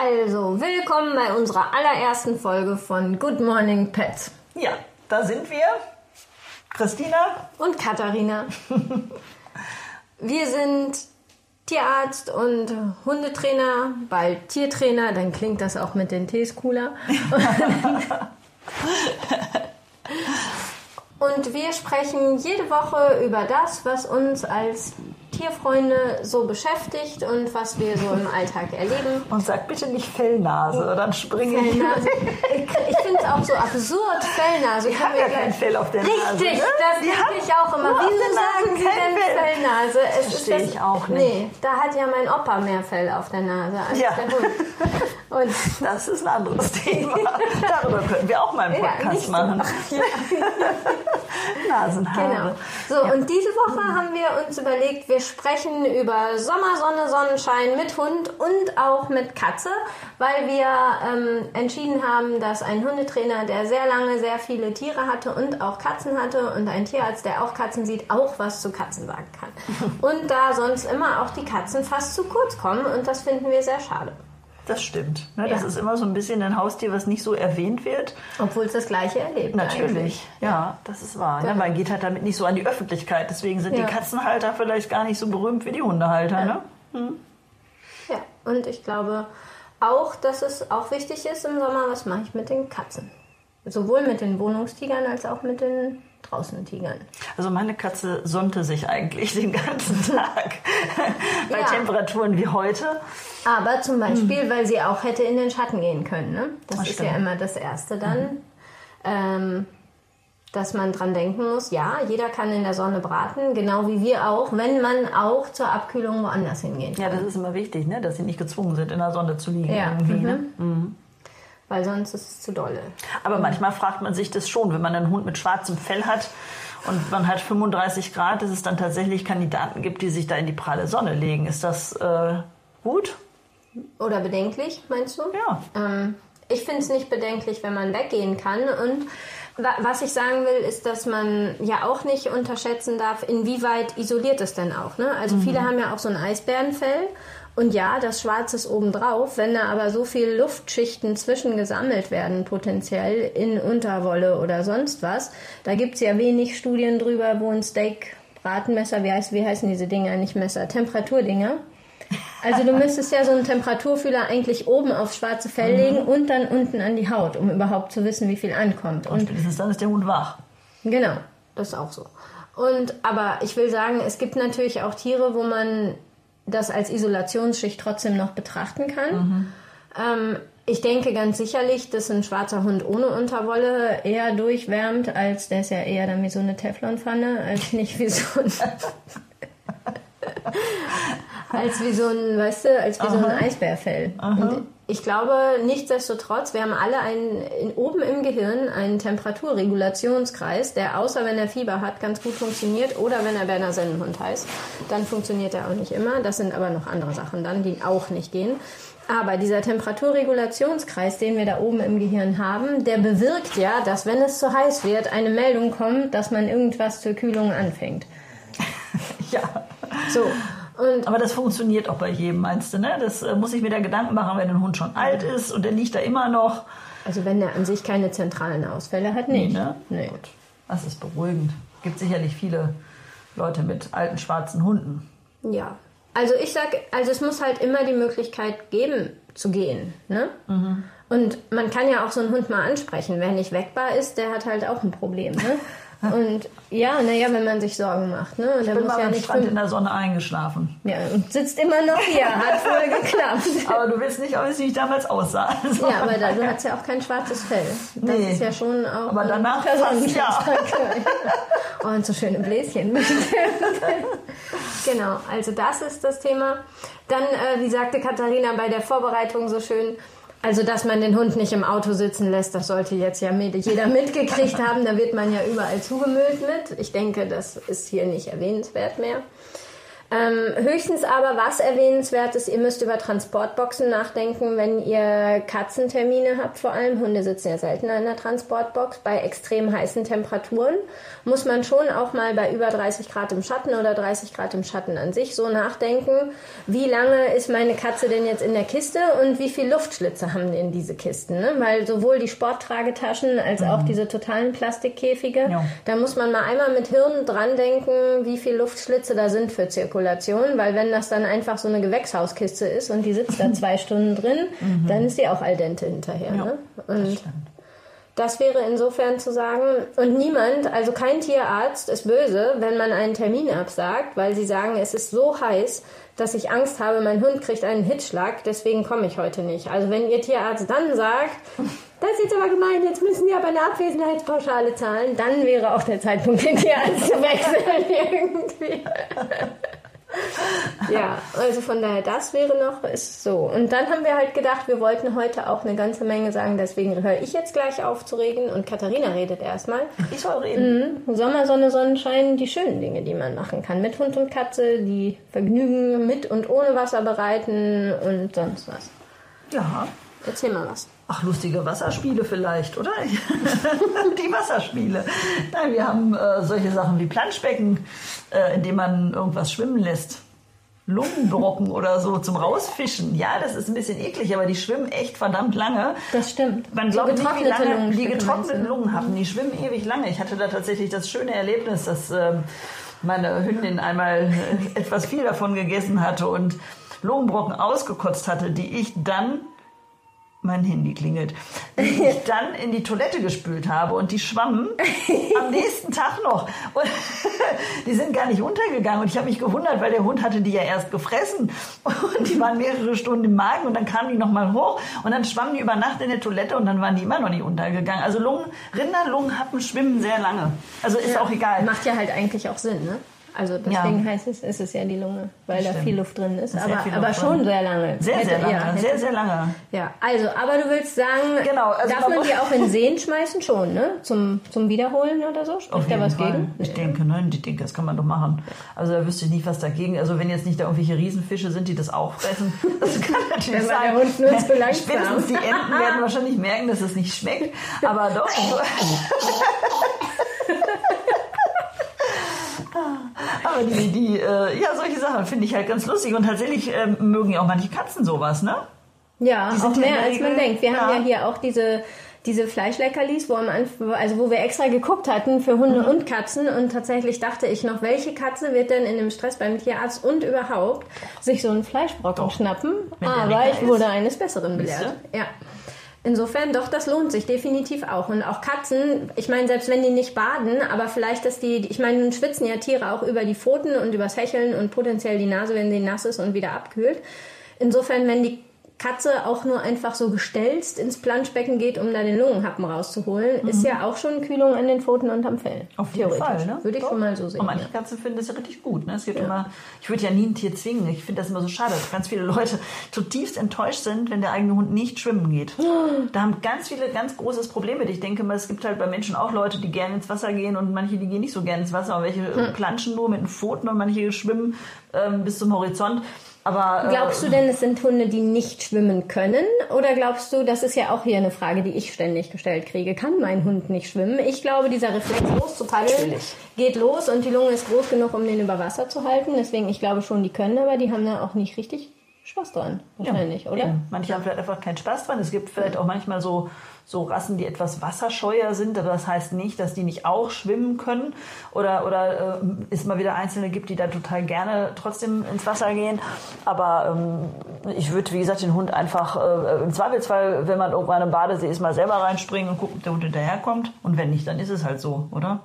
Also, willkommen bei unserer allerersten Folge von Good Morning Pets. Ja, da sind wir. Christina. Und Katharina. wir sind Tierarzt und Hundetrainer, bald Tiertrainer, dann klingt das auch mit den Tees cooler. Und wir sprechen jede Woche über das, was uns als Tierfreunde so beschäftigt und was wir so im Alltag erleben. Und sag bitte nicht Fellnase, dann springe ich. Fellnase. Ich, ich finde es auch so absurd, Fellnase. Die haben ja kein Fell auf der Richtig, Nase. Richtig, ne? das denke ich auch immer. Wieso sagen Sie denn Fell? Fellnase? Es Verstehe ich auch nicht. Nee, da hat ja mein Opa mehr Fell auf der Nase als Ja. der Hund. Und Das ist ein anderes Thema. Darüber könnten wir auch mal einen Ja, Podcast so. machen. Nasenhaare. Genau. So, und diese Woche haben wir uns überlegt, wir sprechen über Sommer, Sonne, Sonnenschein mit Hund und auch mit Katze, weil wir ähm, entschieden haben, dass ein Hundetrainer, der sehr lange sehr viele Tiere hatte und auch Katzen hatte und ein Tierarzt, der auch Katzen sieht, auch was zu Katzen sagen kann. Und da sonst immer auch die Katzen fast zu kurz kommen und das finden wir sehr schade. Das stimmt. Ne? Das Ja. ist immer so ein bisschen ein Haustier, was nicht so erwähnt wird. Obwohl es das Gleiche erlebt. Natürlich, eigentlich. ja, das ist wahr. Ne? Genau. Man geht halt damit nicht so an die Öffentlichkeit. Deswegen sind Ja. die Katzenhalter vielleicht gar nicht so berühmt wie die Hundehalter. Ne? Ja, und ich glaube auch, dass es auch wichtig ist im Sommer, was mache ich mit den Katzen? Sowohl mit den Wohnungstigern als auch mit den draußen Tigern. Also meine Katze sonnte sich eigentlich den ganzen Tag bei Ja. Temperaturen wie heute. Aber zum Beispiel, weil sie auch hätte in den Schatten gehen können. Ne? Das, Das ist ja stimmt. immer das Erste dann, ähm, dass man dran denken muss, ja, jeder kann in der Sonne braten, genau wie wir auch, wenn man auch zur Abkühlung woanders hingehen kann. Ja, das ist immer wichtig, ne? dass sie nicht gezwungen sind, in der Sonne zu liegen. Ja, Irgendwie, ne? Weil sonst ist es zu dolle. Aber manchmal fragt man sich das schon, wenn man einen Hund mit schwarzem Fell hat und man hat 35 Grad, dass es dann tatsächlich Kandidaten gibt, die sich da in die pralle Sonne legen. Ist das äh, gut? Oder bedenklich, meinst du? Ja. Ähm, ich finde es nicht bedenklich, wenn man weggehen kann. Und wa was ich sagen will, ist, dass man ja auch nicht unterschätzen darf, inwieweit isoliert es denn auch. Ne? Also viele haben ja auch so ein Eisbärenfell. Und ja, das Schwarz ist obendrauf. Wenn da aber so viel Luftschichten zwischen gesammelt werden, potenziell in Unterwolle oder sonst was, da gibt es ja wenig Studien drüber, wo ein Steak, Bratenmesser, wie, heißt, wie heißen diese Dinger, nicht Messer, Temperaturdinger, also du müsstest ja so einen Temperaturfühler eigentlich oben aufs schwarze Fell legen und dann unten an die Haut, um überhaupt zu wissen, wie viel ankommt. Und Und spätestens dann ist der Hund wach. genau, das ist auch so. Und aber ich will sagen, es gibt natürlich auch Tiere, wo man das als Isolationsschicht trotzdem noch betrachten kann. Ähm, ich denke ganz sicherlich, dass ein schwarzer Hund ohne Unterwolle eher durchwärmt, als der ist ja eher dann wie so eine Teflonpfanne, als nicht wie so ein als wie so ein, weißt du, als wie so ein Eisbärfell. Und ich glaube, nichtsdestotrotz, wir haben alle einen, in, oben im Gehirn einen Temperaturregulationskreis, der außer wenn er Fieber hat, ganz gut funktioniert oder wenn er Berner Sennenhund heißt, dann funktioniert er auch nicht immer. Das sind aber noch andere Sachen dann, die auch nicht gehen. Aber dieser Temperaturregulationskreis, den wir da oben im Gehirn haben, der bewirkt ja, dass wenn es zu heiß wird, eine Meldung kommt, dass man irgendwas zur Kühlung anfängt. Ja. So. Und Aber das funktioniert auch bei jedem, meinst du, ne? Das äh, muss ich mir da Gedanken machen, wenn ein Hund schon alt ist und der liegt da immer noch. Also wenn er an sich keine zentralen Ausfälle hat, nicht. ne? Nee. Gut. Das ist beruhigend. Gibt sicherlich viele Leute mit alten schwarzen Hunden. Ja. Also ich sag, also es muss halt immer die Möglichkeit geben, zu gehen. Ne? Mhm. Und man kann ja auch so einen Hund mal ansprechen. Wer nicht wegbar ist, der hat halt auch ein Problem. Ne? Und ja, naja, wenn man sich Sorgen macht. Ne? Ich bin muss mal ja am nicht Strand in der Sonne eingeschlafen. ja, und sitzt immer noch hier, hat voll geklappt. Aber du willst nicht, wie ich damals aussah. Also, Ja, aber da, du hast ja auch kein schwarzes Fell. Das Nee. ist ja schon auch Aber danach fast Personenschutz. Oh, und so schöne Bläschen. genau, also das ist das Thema. Dann, äh, wie sagte Katharina bei der Vorbereitung so schön, also dass man den Hund nicht im Auto sitzen lässt, das sollte jetzt ja jeder mitgekriegt haben. Da wird man ja überall zugemüllt mit. Ich denke, das ist hier nicht erwähnenswert mehr. Ähm, höchstens aber, was erwähnenswert ist, ihr müsst über Transportboxen nachdenken, wenn ihr Katzentermine habt. Vor allem Hunde sitzen ja seltener in der Transportbox. Bei extrem heißen Temperaturen muss man schon auch mal bei über 30 Grad im Schatten oder 30 Grad im Schatten an sich so nachdenken, wie lange ist meine Katze denn jetzt in der Kiste und wie viel Luftschlitze haben denn diese Kisten? Ne? Weil sowohl die Sporttragetaschen als auch mhm. diese totalen Plastikkäfige, ja. da muss man mal einmal mit Hirn dran denken, wie viel Luftschlitze da sind für Zirkulation. Spekulation, weil wenn das dann einfach so eine Gewächshauskiste ist und die sitzt da zwei Stunden drin, mhm. dann ist die auch al dente hinterher. Ja, ne? Und das wäre insofern zu sagen, und niemand, also kein Tierarzt ist böse, wenn man einen Termin absagt, weil sie sagen, es ist so heiß, dass ich Angst habe, mein Hund kriegt einen Hitzschlag, deswegen komme ich heute nicht. Also wenn Ihr Tierarzt dann sagt, das ist jetzt aber gemein, jetzt müssen Sie aber eine Abwesenheitspauschale zahlen, dann wäre auch der Zeitpunkt, den Tierarzt zu wechseln irgendwie. ja, also von daher, das wäre noch ist so. Und dann haben wir halt gedacht, wir wollten heute auch eine ganze Menge sagen, deswegen höre ich jetzt gleich auf zu reden und Katharina redet erstmal. Ich soll reden. Mhm. Sommer, Sonne, Sonnenschein, die schönen Dinge, die man machen kann. Mit Hund und Katze, die Vergnügen mit und ohne Wasser bereiten und sonst was. Ja. Erzähl mal was. Ach, lustige Wasserspiele vielleicht, oder? die Wasserspiele. Nein, wir haben äh, solche Sachen wie Planschbecken, äh, in dem man irgendwas schwimmen lässt. Lungenbrocken oder so zum Rausfischen. Ja, das ist ein bisschen eklig, aber die schwimmen echt verdammt lange. Das stimmt. Man glaubt nicht, wie lange die getrockneten Lungen haben. Die schwimmen ewig lange. Ich hatte da tatsächlich das schöne Erlebnis, dass äh, meine Hündin einmal äh, etwas viel davon gegessen hatte und Lungenbrocken ausgekotzt hatte, die ich dann mein Handy klingelt, die ich dann in die Toilette gespült habe und die schwammen am nächsten Tag noch. Und die sind gar nicht untergegangen und ich habe mich gewundert, weil der Hund hatte die ja erst gefressen und die waren mehrere Stunden im Magen und dann kamen die nochmal hoch und dann schwammen die über Nacht in der Toilette und dann waren die immer noch nicht untergegangen. Also Lungen, Rinder, Lungenhappen schwimmen sehr lange. Also ist ja, auch egal. Macht ja halt eigentlich auch Sinn, ne? Also deswegen ja. heißt es, ist es ja die Lunge, weil da viel Luft drin ist. Aber, aber schon sehr lange. Sehr, hätte, sehr lange. Ja, hätte, sehr, sehr lange. Ja, also, aber du willst sagen, genau, also darf man die auch in Seen schmeißen schon, ne? Zum, zum Wiederholen oder so? Spricht da was Fall. gegen? Ich denke, nein, ich denke, das kann man doch machen. Also da wüsste ich nicht, was dagegen. Also wenn jetzt nicht da irgendwelche Riesenfische sind, die das auch fressen, das kann natürlich sein. Der Hund nur zu langsam. Spätestens die Enten werden wahrscheinlich merken, dass es nicht schmeckt. Aber doch. Aber die, die äh, ja, solche Sachen finde ich halt ganz lustig. Und tatsächlich ähm, mögen ja auch manche Katzen sowas, ne? Ja, auch mehr als man denkt. Wir ja. haben ja hier auch diese diese Fleischleckerlis, wo am Anfang, also wo wir extra geguckt hatten für Hunde mhm. und Katzen und tatsächlich dachte ich noch, welche Katze wird denn in dem Stress beim Tierarzt und überhaupt sich so einen Fleischbrocken Doch. schnappen? Aber ich wurde eines Besseren belehrt. Ja. Insofern doch, das lohnt sich definitiv auch. Und auch Katzen, ich meine, selbst wenn die nicht baden, aber vielleicht, dass die, ich meine, nun schwitzen ja Tiere auch über die Pfoten und übers Hecheln und potenziell die Nase, wenn sie nass ist und wieder abkühlt. Insofern, wenn die Katze auch nur einfach so gestelzt ins Planschbecken geht, um da den Lungenhappen rauszuholen, mhm. ist ja auch schon Kühlung an den Pfoten und am Fell. Auf jeden Fall, ne? Würde ich Doch. schon mal so sehen. Und manche ja. Katzen finden das ja richtig gut. Ne? Es gibt ja. immer, ich würde ja nie ein Tier zwingen. Ich finde das immer so schade, dass ganz viele Leute zutiefst enttäuscht sind, wenn der eigene Hund nicht schwimmen geht. Da haben ganz viele ganz großes Problem mit. Ich denke mal, es gibt halt bei Menschen auch Leute, die gerne ins Wasser gehen und manche, die gehen nicht so gerne ins Wasser. Und welche hm. planschen nur mit den Pfoten und manche schwimmen ähm, bis zum Horizont. Aber, äh, glaubst du denn, es sind Hunde, die nicht schwimmen können? Oder glaubst du, das ist ja auch hier eine Frage, die ich ständig gestellt kriege, kann mein Hund nicht schwimmen? Ich glaube, dieser Reflex loszupaddeln geht los und die Lunge ist groß genug, um den über Wasser zu halten. Deswegen, ich glaube schon, die können, aber die haben da auch nicht richtig Spaß dran, wahrscheinlich, ja, oder? Eben. Manche haben vielleicht einfach keinen Spaß dran. Es gibt vielleicht auch manchmal so, so Rassen, die etwas wasserscheuer sind, aber das heißt nicht, dass die nicht auch schwimmen können. Oder, oder äh, es mal wieder Einzelne gibt, die da total gerne trotzdem ins Wasser gehen. Aber ähm, ich würde, wie gesagt, den Hund einfach äh, im Zweifelsfall, wenn man irgendwann im Badesee ist, mal selber reinspringen und gucken, ob der Hund hinterherkommt. Und wenn nicht, dann ist es halt so, oder?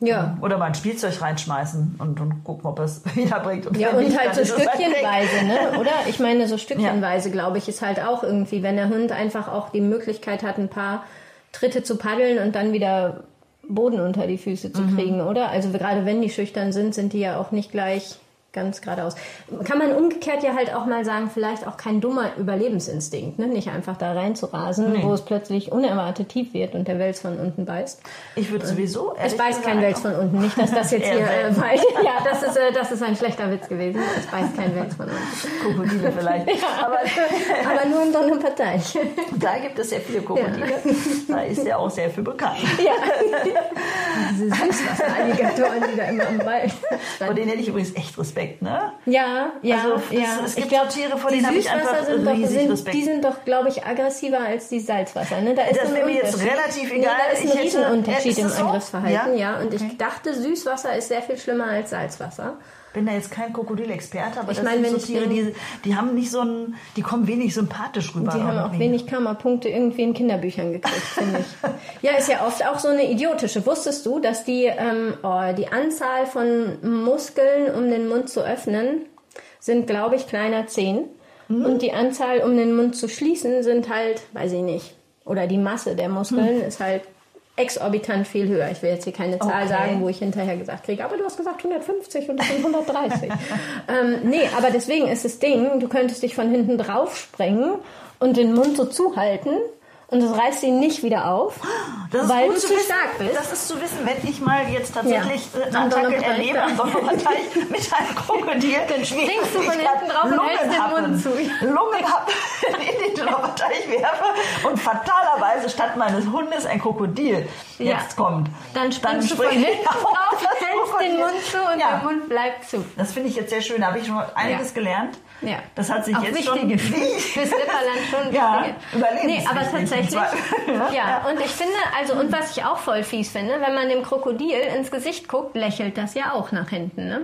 Ja. Oder mal ein Spielzeug reinschmeißen und, und gucken, ob es wiederbringt. Und ja, und nicht, halt so stückchenweise, ne? Oder? Ich meine, so stückchenweise, ja. glaube ich, ist halt auch irgendwie, wenn der Hund einfach auch die Möglichkeit hat, ein paar Tritte zu paddeln und dann wieder Boden unter die Füße zu mhm. kriegen, oder? Also gerade wenn die schüchtern sind, sind die ja auch nicht gleich ganz geradeaus. Kann man umgekehrt ja halt auch mal sagen, vielleicht auch kein dummer Überlebensinstinkt, ne? nicht einfach da reinzurasen, nee. wo es plötzlich unerwartet tief wird und der Wels von unten beißt. Ich würde sowieso. Es beißt kein Wels von unten, nicht, dass das jetzt hier, äh, weil, ja, das ist, äh, das ist ein schlechter Witz gewesen. Es beißt kein Wels von unten. Krokodile vielleicht. ja, aber, aber nur in Donnerpartei. Da gibt es sehr viele Krokodile. Ja. Da ist ja auch sehr viel bekannt. Ja. Diese Süßwasseralligatoren, die da immer im Wald. Vor denen hätte ich übrigens echt Respekt, ne? Ja, ja. Also, ja. Es, gibt ich glaub, Tiere, vor denen habe ich einfach sind doch, sind, Respekt. Die sind doch, glaube ich, aggressiver als die Salzwasser. Ne? Da ist das wäre mir jetzt relativ egal. Nee, da ist ein ich Riesenunterschied hätte, im so? Angriffsverhalten. Ja, ja? und okay. ich dachte, Süßwasser ist sehr viel schlimmer als Salzwasser bin da jetzt kein Krokodilexperte, aber ich das meine, sind wenn so Tiere, die, die haben nicht so ein, die kommen wenig sympathisch rüber. Die haben auch wenig Karma-Punkte irgendwie in Kinderbüchern gekriegt, finde ich. Ja, ist ja oft auch so eine idiotische. Wusstest du, dass die, ähm, oh, die Anzahl von Muskeln, um den Mund zu öffnen, sind, glaube ich, kleiner 10. Mhm. Und die Anzahl, um den Mund zu schließen, sind halt, weiß ich nicht, oder die Masse der Muskeln mhm. ist halt exorbitant viel höher. Ich will jetzt hier keine Zahl Okay. sagen, wo ich hinterher gesagt kriege, aber du hast gesagt 150 und das sind 130. ähm, nee, aber deswegen ist das Ding, du könntest dich von hinten drauf sprengen und den Mund so zuhalten und das reißt ihn nicht wieder auf, Das ist weil gut du zu wissen. stark bist. Das ist zu wissen, wenn ich mal jetzt tatsächlich Ja. äh, eine Am Attacke erlebe am Donnerparteitag mit einem Krokodil. Dann springst du von hinten drauf und hältst den Lungenhappen- Mund zu. Lungenhappen in den Donnerparteitag werfe und fatalerweise statt meines Hundes ein Krokodil Ja. jetzt kommt. Dann springst du spring von ich hinten auf drauf, den. Mund zu und Ja. der Mund bleibt zu. Das finde ich jetzt sehr schön. Da habe ich schon einiges Ja. gelernt. Ja. Das hat sich Auch jetzt wichtige schon... Fürs Lipperland schon Ja, wichtige. Nee, aber tatsächlich. Zweifel. Ja, und ich finde, also, und was ich auch voll fies finde, wenn man dem Krokodil ins Gesicht guckt, lächelt das ja auch nach hinten, ne?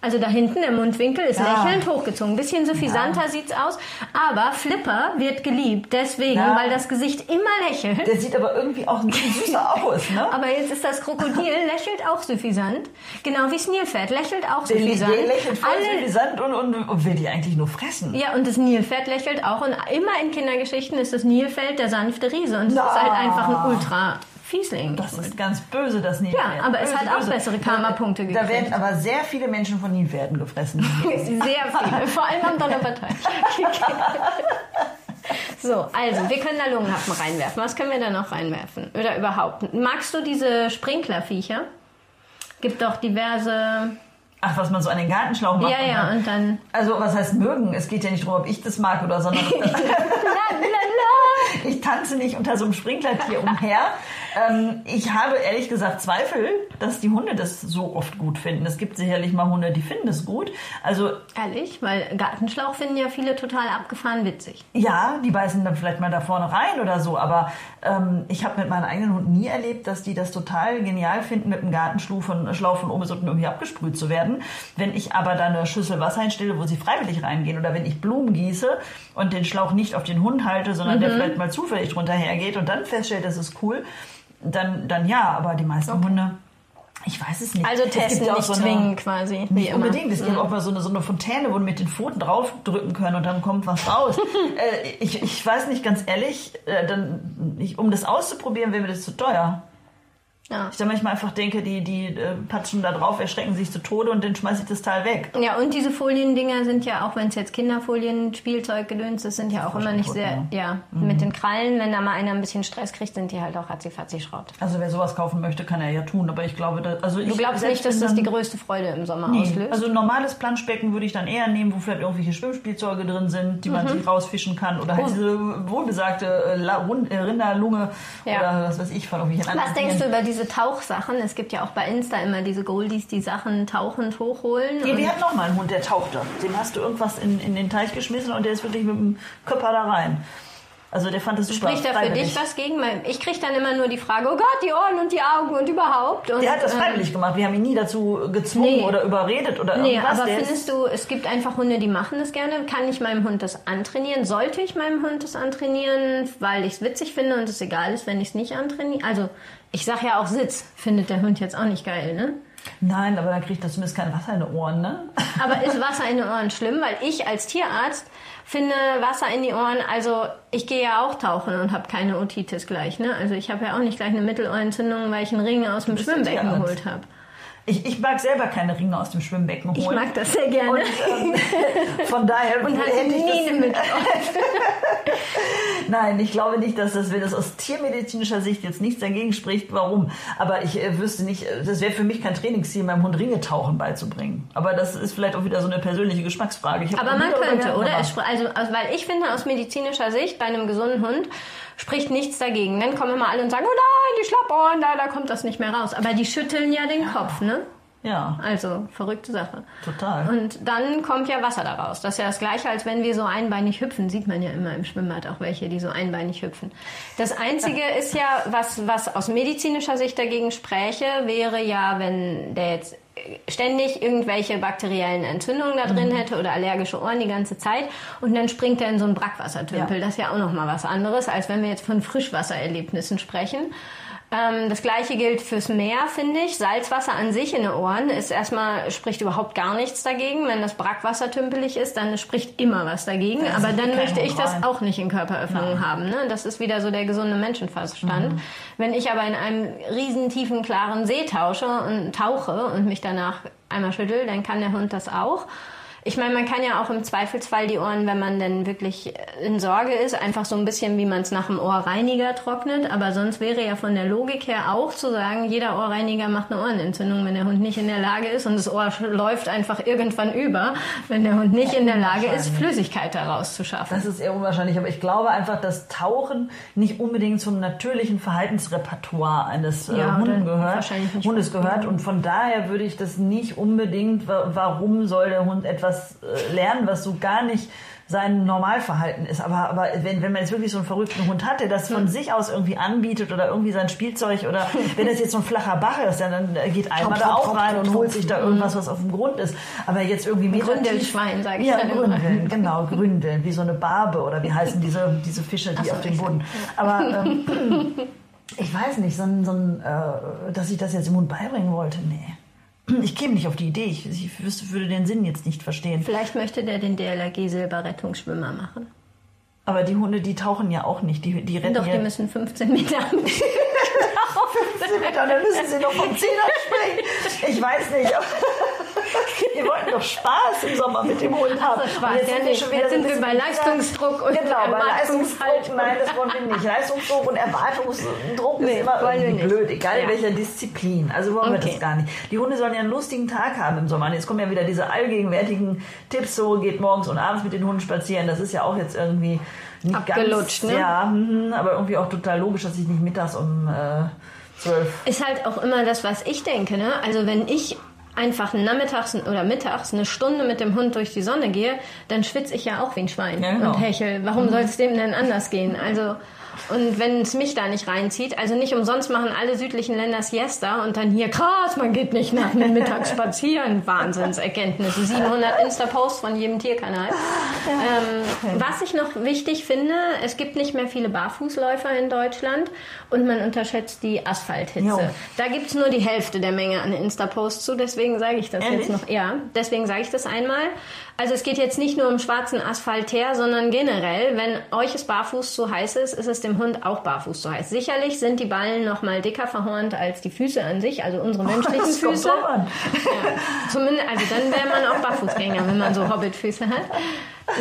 Also da hinten, der Mundwinkel ist Ja. lächelnd hochgezogen. Ein bisschen suffisanter sieht's aus. Aber Flipper wird geliebt. Deswegen, Ja. weil das Gesicht immer lächelt. Der sieht aber irgendwie auch ein bisschen süßer aus, ne? Aber jetzt ist das Krokodil, lächelt auch suffisant. Genau wie das Nilpferd, lächelt auch Der, suffisant. der lächelt voll Alle, suffisant und, und, und will die eigentlich nur fressen. Ja, und das Nilpferd lächelt auch. Und immer in Kindergeschichten ist das Nilpferd der sanfte Riese. Und es ist halt einfach ein Ultra Fiesling. Das ist ganz böse, das Nilpferd. Ja, aber es böse, hat auch böse. bessere Karma-Punkte Da gekriegt. werden aber sehr viele Menschen von Nilpferden gefressen. Sehr viele, vor allem am Donnerpartei. so, also, wir können da Lungenhappen reinwerfen. Was können wir da noch reinwerfen? Oder überhaupt? Magst du diese Sprinklerviecher? Gibt doch diverse. Ach, was man so an den Gartenschlauch macht. Ja, ja, und dann. Also, was heißt mögen? Es geht ja nicht darum, ob ich das mag oder, sondern La, la, la. ich tanze nicht unter so einem Sprinklertier umher. Ähm, ich habe ehrlich gesagt Zweifel, dass die Hunde das so oft gut finden. Es gibt sicherlich mal Hunde, die finden es gut. Also Ehrlich, weil Gartenschlauch finden ja viele total abgefahren witzig. Ja, die beißen dann vielleicht mal da vorne rein oder so, aber ähm, ich habe mit meinen eigenen Hunden nie erlebt, dass die das total genial finden, mit einem Gartenschlauch von, Schlauch von oben bis unten irgendwie abgesprüht zu werden. Wenn ich aber da eine Schüssel Wasser hinstelle, wo sie freiwillig reingehen oder wenn ich Blumen gieße und den Schlauch nicht auf den Hund halte, sondern Mhm. der vielleicht mal zufällig drunter hergeht und dann feststellt, das ist cool, dann, dann ja, aber die meisten Hunde, ich weiß es nicht. Also testen, nicht so zwingen quasi. Nicht unbedingt. Es gibt auch mal so eine, so eine Fontäne, wo du mit den Pfoten draufdrücken können und dann kommt was raus. äh, ich, ich weiß nicht, ganz ehrlich, äh, dann, ich, um das auszuprobieren, wäre mir das zu teuer. Ja. Ich da manchmal einfach denke, die, die äh, patschen da drauf, erschrecken sich zu Tode und dann schmeiße ich das Teil weg. Ja, und diese Foliendinger sind ja auch, wenn es jetzt Kinderfolien, Spielzeug, Gedöns ist, sind ja auch immer nicht sehr, ja, mit den Krallen, wenn da mal einer ein bisschen Stress kriegt, sind die halt auch ratzi Schrott. Also wer sowas kaufen möchte, kann er ja tun. Aber ich glaube, dass, also ich Du glaubst nicht, dass das die größte Freude im Sommer Nee. auslöst? Also ein normales Planschbecken würde ich dann eher nehmen, wo vielleicht irgendwelche Schwimmspielzeuge drin sind, die man Mhm. sich rausfischen kann. Oder halt diese wohlbesagte äh, äh, Rinderlunge Ja. oder was weiß ich von irgendwelchen Was denkst du über diese Tauchsachen? Es gibt ja auch bei Insta immer diese Goldies, die Sachen tauchend hochholen. Nee, wir hatten noch mal einen Hund, der tauchte. Dem hast du irgendwas in, in den Teich geschmissen und der ist wirklich mit dem Körper da rein. Also der fand es super. Spricht da für dich was gegen? Ich kriege dann immer nur die Frage, oh Gott, die Ohren und die Augen und überhaupt. Und, Der hat das ähm, freiwillig gemacht. Wir haben ihn nie dazu gezwungen Nee. oder überredet oder Nee, irgendwas. aber der findest du, es gibt einfach Hunde, die machen das gerne. Kann ich meinem Hund das antrainieren? Sollte ich meinem Hund das antrainieren, weil ich es witzig finde und es egal ist, wenn ich es nicht antrainiere? Also, ich sag ja auch Sitz, findet der Hund jetzt auch nicht geil, ne? Nein, aber dann kriegt er zumindest kein Wasser in die Ohren, ne? Aber ist Wasser in den Ohren schlimm? Weil ich als Tierarzt finde Wasser in die Ohren, also ich gehe ja auch tauchen und habe keine Otitis gleich, ne? Also ich habe ja auch nicht gleich eine Mittelohrentzündung, weil ich einen Ring aus dem Schwimmbecken geholt habe. Ich, ich mag selber keine Ringe aus dem Schwimmbecken holen. Ich mag das sehr gerne. Und, ähm, von daher und halt hätte ich das mit. Nein, ich glaube nicht, dass das, wenn das aus tiermedizinischer Sicht jetzt nichts dagegen spricht, warum. Aber ich äh, wüsste nicht, äh, das wäre für mich kein Trainingsziel, meinem Hund Ringe tauchen beizubringen. Aber das ist vielleicht auch wieder so eine persönliche Geschmacksfrage. Aber man könnte, oder? Also, also, weil ich finde, aus medizinischer Sicht bei einem gesunden Hund spricht nichts dagegen. Dann kommen immer alle und sagen, oh nein, die Schlappohren, da, da kommt das nicht mehr raus. Aber die schütteln ja den ja. Kopf, ne? Ja. Also, verrückte Sache. Total. Und dann kommt ja Wasser daraus. Das ist ja das Gleiche, als wenn wir so einbeinig hüpfen. Sieht man ja immer im Schwimmbad auch welche, die so einbeinig hüpfen. Das Einzige ist ja, was, was aus medizinischer Sicht dagegen spräche, wäre ja, wenn der jetzt ständig irgendwelche bakteriellen Entzündungen da drin mhm. hätte oder allergische Ohren die ganze Zeit und dann springt er in so einen Brackwassertümpel. Ja. Das ist ja auch nochmal was anderes, als wenn wir jetzt von Frischwassererlebnissen sprechen. Ähm, das gleiche gilt fürs Meer, finde ich. Salzwasser an sich in den Ohren ist erstmal, spricht überhaupt gar nichts dagegen. Wenn das Brackwasser tümpelig ist, dann spricht immer was dagegen. Das Aber dann möchte ich das auch nicht in Körperöffnungen haben. Ne? Das ist wieder so der gesunde Menschenverstand. Mhm. Wenn ich aber in einem riesen tiefen, klaren See tausche und tauche und mich danach einmal schüttel, dann kann der Hund das auch. Ich meine, man kann ja auch im Zweifelsfall die Ohren, wenn man denn wirklich in Sorge ist, einfach so ein bisschen, wie man es nach dem Ohrreiniger trocknet. Aber sonst wäre ja von der Logik her auch zu sagen, jeder Ohrreiniger macht eine Ohrenentzündung, wenn der Hund nicht in der Lage ist und das Ohr läuft einfach irgendwann über, wenn der Hund nicht in der Lage ist, Flüssigkeit daraus zu schaffen. Das ist eher unwahrscheinlich, aber ich glaube einfach, dass Tauchen nicht unbedingt zum natürlichen Verhaltensrepertoire eines äh, ja, Hunden gehört, Hundes gehört. Und von daher würde ich das nicht unbedingt, warum soll der Hund etwas was äh, lernen, was so gar nicht sein Normalverhalten ist. Aber, aber wenn, wenn man jetzt wirklich so einen verrückten Hund hat, der das von hm. sich aus irgendwie anbietet oder irgendwie sein Spielzeug oder wenn das jetzt so ein flacher Bach ist, dann, geht einmal da auch rein und holt sich da irgendwas, was auf dem Grund ist. Aber jetzt irgendwie Meter Gründelschwein, sage ich Ja, Gründeln, genau, Gründeln, wie so eine Barbe oder wie heißen diese, diese Fische, die so, auf dem Boden. Aber ähm, ich weiß nicht, so ein, so ein äh, dass ich das jetzt im Hund beibringen wollte, nee. Ich käme nicht auf die Idee. Ich, ich wüsste, würde den Sinn jetzt nicht verstehen. Vielleicht möchte der den DLRG Silberrettungsschwimmer machen. Aber die Hunde, die tauchen ja auch nicht. Die, die retten Doch, die müssen 15 Meter. 15 Meter, dann müssen sie noch vom Zehner springen. Ich weiß nicht. Wir wollten doch Spaß im Sommer mit dem Hund haben. Also Spaß, jetzt, ja sind, wir jetzt sind wir bei Leistungsdruck und Genau, bei Leistungsdruck, nein, das wollen wir nicht. Leistungsdruck und Erwartungsdruck nee, ist immer irgendwie blöd, egal ja. in welcher Disziplin. Also wollen okay. wir das gar nicht. Die Hunde sollen ja einen lustigen Tag haben im Sommer. Und jetzt kommen ja wieder diese allgegenwärtigen Tipps, so geht morgens und abends mit den Hunden spazieren. Das ist ja auch jetzt irgendwie nicht Abgelutscht, ganz, ne? Ja, mhm, aber irgendwie auch total logisch, dass ich nicht mittags um äh, 12. Ist halt auch immer das, was ich denke. Ne? Also wenn ich einfach nachmittags oder mittags eine Stunde mit dem Hund durch die Sonne gehe, dann schwitze ich ja auch wie ein Schwein ja, genau. und hechel. Warum mhm. soll es dem denn anders gehen? Also und wenn es mich da nicht reinzieht, also nicht umsonst machen alle südlichen Länder Siesta und dann hier, krass, man geht nicht nach dem Mittag spazieren. Wahnsinnserkenntnisse. 700 Insta-Posts von jedem Tierkanal. Ja. Ähm, was ich noch wichtig finde, es gibt nicht mehr viele Barfußläufer in Deutschland und man unterschätzt die Asphalthitze. Jo. Da gibt es nur die Hälfte der Menge an Insta-Posts zu, deswegen sage ich das Ehrlich? jetzt noch. Ja, deswegen sage ich das einmal. Also es geht jetzt nicht nur um schwarzen Asphalt her, sondern generell, wenn euch es barfuß zu heiß ist, ist es dem Hund auch barfuß zu heiß. Sicherlich sind die Ballen noch mal dicker verhornt als die Füße an sich, also unsere menschlichen oh, Füße. Ja, zumindest, also dann wäre man auch Barfußgänger, wenn man so Hobbitfüße hat.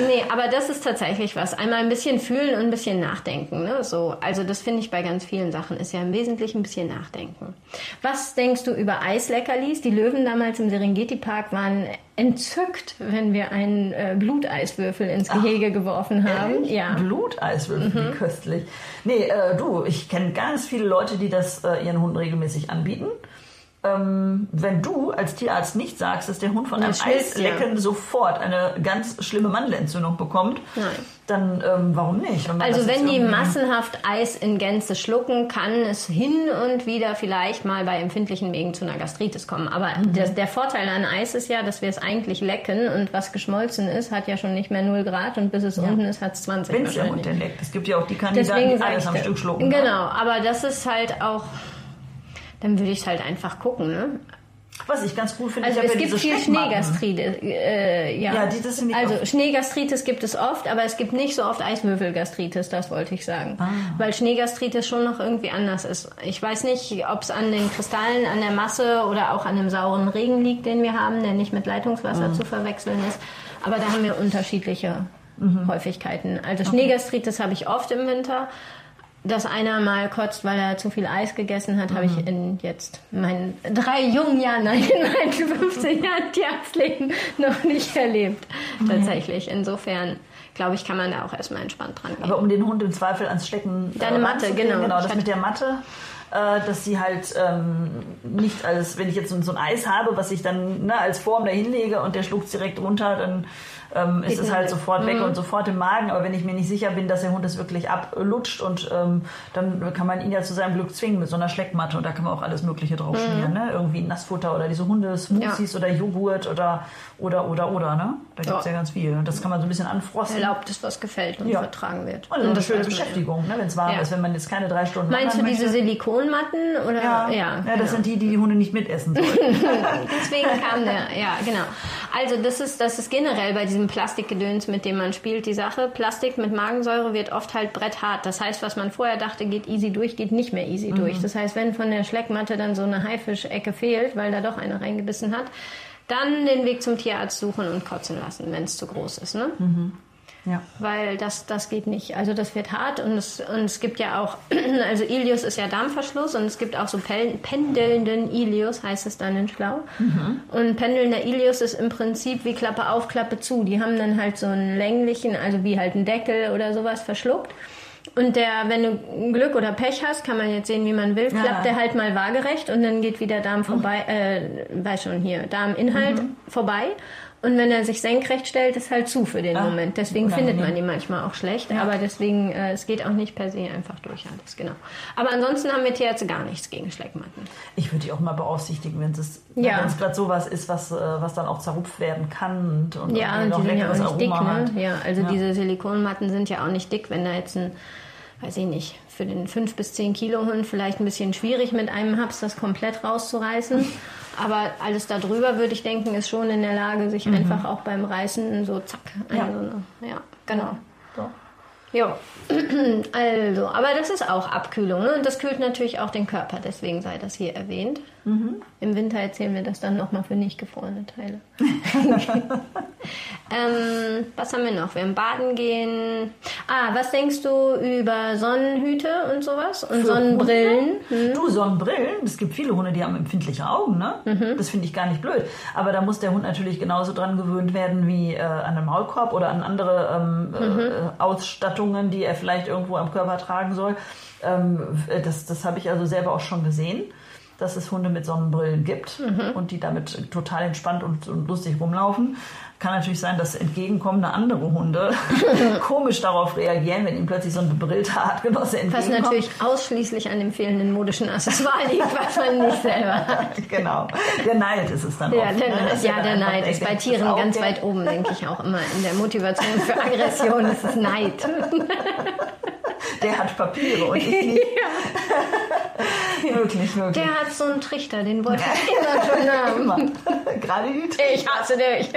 Nee, aber das ist tatsächlich was. Einmal ein bisschen fühlen und ein bisschen nachdenken. Ne? So, also das finde ich bei ganz vielen Sachen ist ja im Wesentlichen ein bisschen nachdenken. Was denkst du über Eisleckerlis? Die Löwen damals im Serengeti-Park waren entzückt, wenn wir einen äh, Bluteiswürfel ins Gehege Ach, geworfen haben. Ehrlich? Ja. Bluteiswürfel, mhm. wie köstlich. Nee, äh, du, ich kenne ganz viele Leute, die das äh, ihren Hunden regelmäßig anbieten ähm, wenn du als Tierarzt nicht sagst, dass der Hund von einem Eislecken ja. sofort eine ganz schlimme Mandelentzündung bekommt, Nein. dann ähm, warum nicht? Wenn also wenn die massenhaft Eis in Gänze schlucken, kann es hin und wieder vielleicht mal bei empfindlichen Wegen zu einer Gastritis kommen. Aber mhm. der, der, Vorteil an Eis ist ja, dass wir es eigentlich lecken und was geschmolzen ist, hat ja schon nicht mehr 0 Grad und bis es ja. unten ist, hat es 20 Wenn es der Hund denn leckt. Es gibt ja auch die Kandidaten, die alles am Stück schlucken. Genau, aber das ist halt auch dann würde ich halt einfach gucken. Ne? Was ich ganz gut finde, also es ja gibt viel Schneegastritis. Äh, ja. ja, die, das sind also Schneegastritis gibt es oft, aber es gibt nicht so oft Eiswürfelgastritis, das wollte ich sagen. Ah. Weil Schneegastritis schon noch irgendwie anders ist. Ich weiß nicht, ob es an den Kristallen, an der Masse oder auch an dem sauren Regen liegt, den wir haben, der nicht mit Leitungswasser mhm. zu verwechseln ist. Aber da haben wir unterschiedliche mhm. Häufigkeiten. Also okay. Schneegastritis habe ich oft im Winter dass einer mal kotzt, weil er zu viel Eis gegessen hat, mhm. habe ich in jetzt meinen drei jungen Jahren, nein, in meinen 15 Jahren Tierarztleben noch nicht erlebt. Mhm. Tatsächlich. Insofern glaube ich, kann man da auch erstmal entspannt dran gehen. Aber um den Hund im Zweifel ans Schlecken äh, Deine Matte, genau. Genau, das mit der Matte äh, dass sie halt ähm, nicht als, wenn ich jetzt so, so, ein Eis habe, was ich dann ne, als Form da hinlege und der schluckt direkt runter, dann ähm, ist es halt sofort weg mhm. und sofort im Magen. Aber wenn ich mir nicht sicher bin, dass der Hund es wirklich ablutscht und ähm, dann kann man ihn ja zu seinem Glück zwingen mit so einer Schleckmatte und da kann man auch alles Mögliche drauf mhm. schmieren. Ne? Irgendwie Nassfutter oder diese Hundesmoothies ja. oder Joghurt oder oder oder oder. Ne? Da gibt es ja. ja. ganz viel. Und das kann man so ein bisschen anfrosten. Erlaubt es, was gefällt und ja. vertragen wird. Und, und eine schöne Beschäftigung, ne? wenn es warm ist, wenn man jetzt keine drei Stunden Meinst du diese möchte. Silikonmatten? Oder? Ja, ja, ja das genau. sind die, die die Hunde nicht mitessen sollen. Deswegen kam der, ja genau. Also das ist, das ist generell bei diesem Plastikgedöns, mit dem man spielt, die Sache. Plastik mit Magensäure wird oft halt bretthart. Das heißt, was man vorher dachte, geht easy durch, geht nicht mehr easy mhm. durch. Das heißt, wenn von der Schleckmatte dann so eine Haifischecke fehlt, weil da doch einer reingebissen hat, dann den Weg zum Tierarzt suchen und kotzen lassen, wenn es zu groß ist. Ne? Mhm. Ja. Weil das, das geht nicht. Also das wird hart und es, und es gibt ja auch, also Ilius ist ja Darmverschluss und es gibt auch so pendelnden Ilius, heißt es dann in Schlau. Mhm. Und pendelnder Ilius ist im Prinzip wie Klappe auf, Klappe zu. Die haben dann halt so einen länglichen, also wie halt einen Deckel oder sowas verschluckt. Und der, wenn du Glück oder Pech hast, kann man jetzt sehen, wie man will, klappt ja. der halt mal waagerecht und dann geht wieder Darm vorbei, äh, weiß schon hier, Darminhalt mhm. vorbei. Und wenn er sich senkrecht stellt, ist halt zu für den ah, Moment. Deswegen findet man ihn manchmal auch schlecht. Ja. Aber deswegen, äh, es geht auch nicht per se einfach durch alles, genau. Aber ansonsten haben wir Tierärzte gar nichts gegen Schleckmatten. Ich würde die auch mal beaufsichtigen, wenn es ja. gerade sowas ist, was, äh, was dann auch zerrupft werden kann und, und ja, und die sind ja auch nicht dick, ne? Ja, also ja. diese Silikonmatten sind ja auch nicht dick, wenn da jetzt ein weiß ich nicht, für den 5 bis 10 Kilo Hund vielleicht ein bisschen schwierig mit einem Haps das komplett rauszureißen. Aber alles darüber würde ich denken, ist schon in der Lage, sich mhm. einfach auch beim Reißen so zack. Ja, also, ja genau. So. Ja, also, aber das ist auch Abkühlung ne? und das kühlt natürlich auch den Körper, deswegen sei das hier erwähnt. Mhm. Im Winter erzählen wir das dann nochmal für nicht gefrorene Teile. ähm, was haben wir noch? Wir haben baden gehen. Ah, was denkst du über Sonnenhüte und sowas? Und für Sonnenbrillen? Hm? Du, Sonnenbrillen, es gibt viele Hunde, die haben empfindliche Augen, ne? Mhm. Das finde ich gar nicht blöd. Aber da muss der Hund natürlich genauso dran gewöhnt werden wie äh, an einem Maulkorb oder an andere ähm, mhm. äh, Ausstattungen, die er vielleicht irgendwo am Körper tragen soll. Ähm, das das habe ich also selber auch schon gesehen dass es Hunde mit Sonnenbrillen gibt mhm. und die damit total entspannt und, und, lustig rumlaufen. Kann natürlich sein, dass entgegenkommende andere Hunde komisch darauf reagieren, wenn ihnen plötzlich so ein bebrillter Artgenosse entgegenkommt. Was natürlich ausschließlich an dem fehlenden modischen Accessoire liegt, was man nicht selber hat. Genau. Der Neid ist es dann ja, oft. Der, ne? Ja, der Neid ist bei Tieren ganz weit oben, denke ich auch immer. In der Motivation für Aggression ist es Neid. Der hat Papiere und ich nicht. Ja. wirklich, wirklich. Der hat so einen Trichter, den wollte ich immer schon haben. Gerade die Trichter. Ich hasse dich.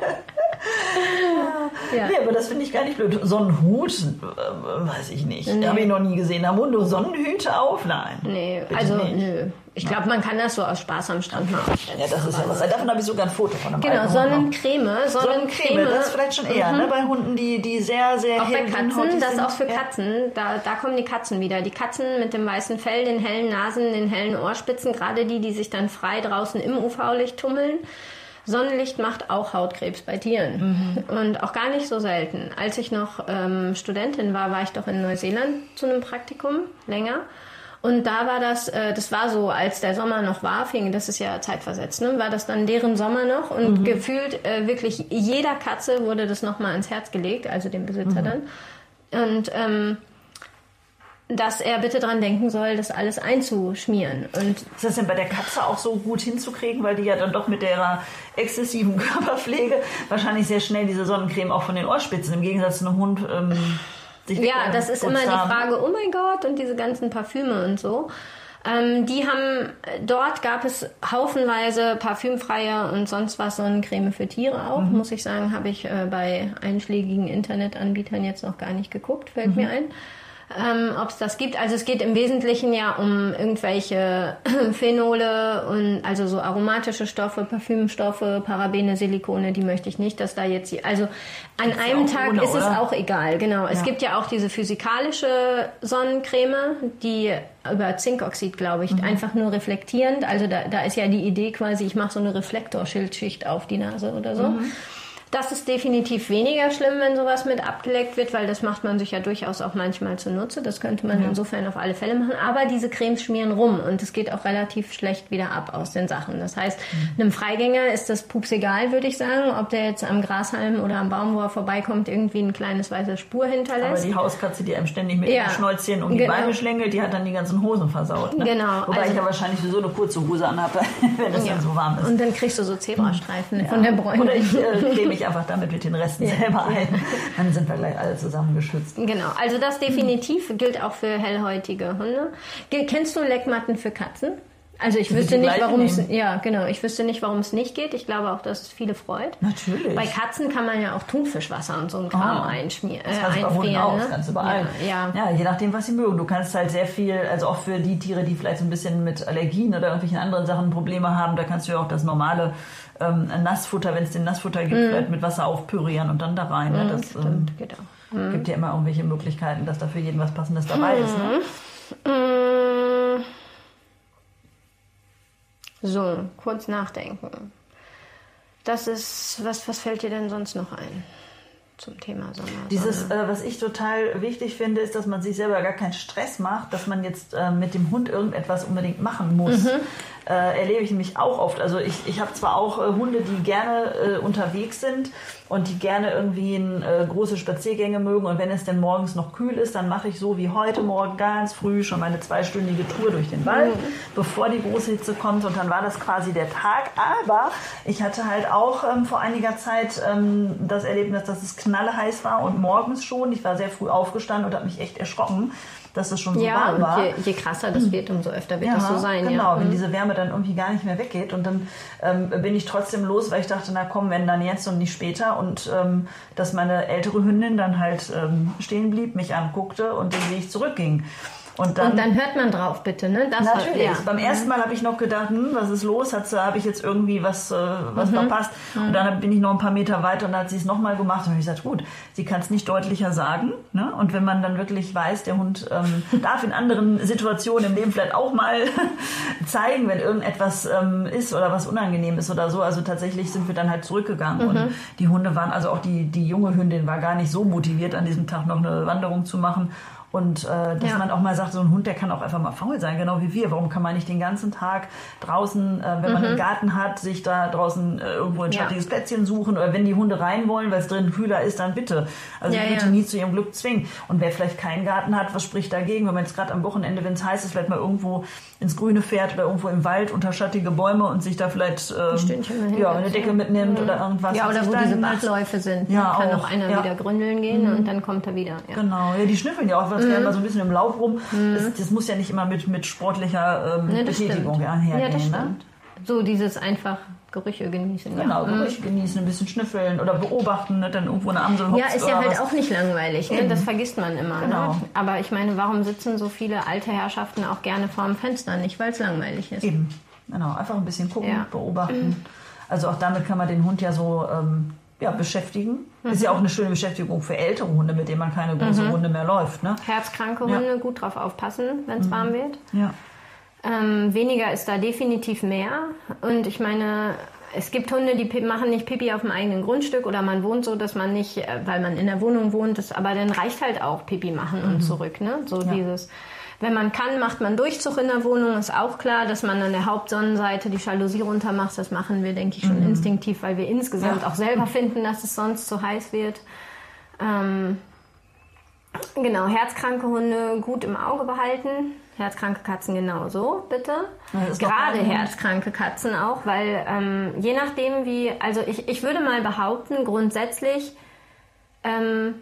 ja. Nee, aber das finde ich gar nicht blöd. Sonnenhut, äh, weiß ich nicht. Nee. Habe ich noch nie gesehen. Haben Hunde Sonnenhüte auf? Nein. Nee, also nicht. nö. Ich glaube, man kann das so aus Spaß am Strand mal aufstellen. Ja, das ist ja was. Davon habe ich sogar ein Foto von einem Genau, Sonnencreme. Sonnencreme. Sonnencreme, das ist vielleicht schon eher, ne? mhm. ne? Bei Hunden, die, die sehr, sehr Auch bei Katzen, das ist auch für Katzen. Da, da kommen die Katzen wieder. Die Katzen mit dem weißen Fell, den hellen Nasen, den hellen Ohrspitzen, gerade die, die sich dann frei draußen im UV-Licht tummeln. Sonnenlicht macht auch Hautkrebs bei Tieren mhm. und auch gar nicht so selten. Als ich noch ähm, Studentin war, war ich doch in Neuseeland zu einem Praktikum länger und da war das, äh, das war so, als der Sommer noch war, fing, das ist ja zeitversetzt, ne, war das dann deren Sommer noch und mhm. gefühlt äh, wirklich jeder Katze wurde das nochmal ins Herz gelegt, also dem Besitzer mhm. dann. Und ähm, dass er bitte dran denken soll, das alles einzuschmieren. Und ist das denn bei der Katze auch so gut hinzukriegen, weil die ja dann doch mit der exzessiven Körperpflege wahrscheinlich sehr schnell diese Sonnencreme auch von den Ohrspitzen im Gegensatz zu einem Hund ähm, ja, das ist immer die Frage, oh mein Gott, und diese ganzen Parfüme und so. Ähm, die haben, dort gab es haufenweise parfümfreie und sonst was Sonnencreme für Tiere auch, mhm. muss ich sagen, habe ich äh, bei einschlägigen Internetanbietern jetzt noch gar nicht geguckt, fällt mhm. mir ein ähm, ob es das gibt. Also es geht im Wesentlichen ja um irgendwelche Phenole und also so aromatische Stoffe, Parfümstoffe, Parabene, Silikone, die möchte ich nicht, dass da jetzt, also an einem Tag ohne, ist es auch egal, genau. Ja. Es gibt ja auch diese physikalische Sonnencreme, die über Zinkoxid, glaube ich, mhm. einfach nur reflektierend. Also da, da ist ja die Idee quasi, ich mache so eine Reflektorschildschicht auf die Nase oder so. Mhm. Das ist definitiv weniger schlimm, wenn sowas mit abgeleckt wird, weil das macht man sich ja durchaus auch manchmal zunutze. Das könnte man ja. insofern auf alle Fälle machen. Aber diese Cremes schmieren rum und es geht auch relativ schlecht wieder ab aus den Sachen. Das heißt, mhm. einem Freigänger ist das pups egal, würde ich sagen, ob der jetzt am Grashalm oder am Baum, wo er vorbeikommt, irgendwie ein kleines weiße Spur hinterlässt. Aber die Hauskatze, die einem ständig mit ja. Schnäuzchen um die genau. Beine schlängelt, die hat dann die ganzen Hosen versaut. Ne? Genau. Wobei also, ich ja wahrscheinlich so eine kurze Hose anhabe, wenn es ja. dann so warm ist. Und dann kriegst du so Zebrastreifen von der Bräune. Oder ich äh, mich einfach damit mit den Resten ja. selber ein. Dann sind wir gleich alle zusammen geschützt. Genau, also das definitiv gilt auch für hellhäutige Hunde. Kennst du Leckmatten für Katzen? Also ich wüsste nicht, warum es ja genau. Ich wüsste nicht, warum es nicht geht. Ich glaube auch, dass es viele freut. Natürlich. Bei Katzen kann man ja auch Thunfischwasser und so ein Kram oh. einschmieren. Das kannst äh, bei auch, ne? das kannst du überall. Ja, ja. ja, je nachdem, was sie mögen. Du kannst halt sehr viel, also auch für die Tiere, die vielleicht so ein bisschen mit Allergien oder irgendwelchen anderen Sachen Probleme haben, da kannst du ja auch das normale ähm, Nassfutter, wenn es den Nassfutter gibt, mm. vielleicht mit Wasser aufpürieren und dann da rein. Mm, das stimmt, ähm, genau. Mm. gibt ja immer irgendwelche Möglichkeiten, dass da für jeden was Passendes dabei ist. Ne? Mhm. So, kurz nachdenken. Das ist, was, was fällt dir denn sonst noch ein? zum Thema Sommer. Dieses, äh, was ich total wichtig finde, ist, dass man sich selber gar keinen Stress macht, dass man jetzt äh, mit dem Hund irgendetwas unbedingt machen muss. Mhm. Äh, erlebe ich nämlich auch oft. Also ich, ich habe zwar auch äh, Hunde, die gerne äh, unterwegs sind und die gerne irgendwie in, äh, große Spaziergänge mögen und wenn es denn morgens noch kühl ist, dann mache ich so wie heute Morgen ganz früh schon meine zweistündige Tour durch den Wald, mhm. bevor die große Hitze kommt und dann war das quasi der Tag. Aber ich hatte halt auch ähm, vor einiger Zeit ähm, das Erlebnis, dass es knallheiß war und morgens schon. Ich war sehr früh aufgestanden und habe mich echt erschrocken dass es schon so ja, warm war. Je, je krasser das wird, umso öfter wird ja, das so sein. Genau, ja. wenn mhm. diese Wärme dann irgendwie gar nicht mehr weggeht. Und dann ähm, bin ich trotzdem los, weil ich dachte, na komm, wenn dann jetzt und nicht später. Und ähm, dass meine ältere Hündin dann halt ähm, stehen blieb, mich anguckte und den Weg zurückging. Und dann, und dann hört man drauf, bitte, ne? Das natürlich. War, ja. Beim ersten Mal habe ich noch gedacht, hm, was ist los? Habe ich jetzt irgendwie was, äh, was mhm. verpasst? Mhm. Und dann bin ich noch ein paar Meter weiter und dann hat sie es nochmal gemacht. Und ich gesagt, gut, sie kann es nicht deutlicher sagen. Ne? Und wenn man dann wirklich weiß, der Hund ähm, darf in anderen Situationen im Leben vielleicht auch mal zeigen, wenn irgendetwas ähm, ist oder was unangenehm ist oder so. Also tatsächlich sind wir dann halt zurückgegangen. Mhm. Und die Hunde waren, also auch die, die junge Hündin war gar nicht so motiviert, an diesem Tag noch eine Wanderung zu machen. Und äh, dass ja. man auch mal sagt, so ein Hund, der kann auch einfach mal faul sein, genau wie wir. Warum kann man nicht den ganzen Tag draußen, äh, wenn mhm. man einen Garten hat, sich da draußen äh, irgendwo ein schattiges ja. Plätzchen suchen oder wenn die Hunde rein wollen, weil es drin kühler ist, dann bitte. Also ja, ich würde ja. nie zu ihrem Glück zwingen. Und wer vielleicht keinen Garten hat, was spricht dagegen, wenn man jetzt gerade am Wochenende, wenn es heiß ist, vielleicht mal irgendwo ins Grüne fährt oder irgendwo im Wald unter schattige Bäume und sich da vielleicht ähm, ja, eine Decke mitnimmt mhm. oder irgendwas. Ja, oder wo diese Bachläufe sind. Ja, kann auch, auch einer wieder grünneln gehen mhm. und dann kommt er wieder. Genau, ja, die schnüffeln ja auch ganz mhm. mal so ein bisschen im Laub rum. Mhm. Das, das, muss ja nicht immer mit, mit sportlicher ähm, nee, Betätigung einhergehen. Ja, das ne? stimmt. So dieses einfach Gerüche genießen. Genau, ja. Gerüche mhm. genießen, ein bisschen schnüffeln oder beobachten, ne, dann irgendwo eine Amsel Ja, ist ja halt was. auch nicht langweilig, ne? das vergisst man immer. Ne? Genau. Ne? Aber ich meine, warum sitzen so viele alte Herrschaften auch gerne vorm Fenster? Nicht, weil es langweilig ist. Eben, genau, einfach ein bisschen gucken, ja. beobachten. Mhm. Also auch damit kann man den Hund ja so ähm, ja, beschäftigen. Mhm. Ist ja auch eine schöne Beschäftigung für ältere Hunde, mit denen man keine große mhm. Runde mehr läuft. Ne? Herzkranke Hunde, ja. gut drauf aufpassen, wenn es mhm. warm wird. Ja. Ähm, weniger ist da definitiv mehr. Und ich meine, es gibt Hunde, die machen nicht Pipi auf dem eigenen Grundstück oder man wohnt so, dass man nicht, äh, weil man in der Wohnung wohnt, das, aber dann reicht halt auch Pipi machen und mhm. zurück. Ne? So ja. dieses wenn man kann, macht man Durchzug in der Wohnung. Ist auch klar, dass man an der Hauptsonnenseite die Jalousie runter macht. Das machen wir, denke ich, schon mhm. instinktiv, weil wir insgesamt ja. auch selber finden, dass es sonst zu heiß wird. Ähm, genau, herzkranke Hunde gut im Auge behalten. Herzkranke Katzen genauso, bitte. Gerade herzkranke Katzen auch, weil ähm, je nachdem wie, also ich, ich würde mal behaupten, grundsätzlich ähm,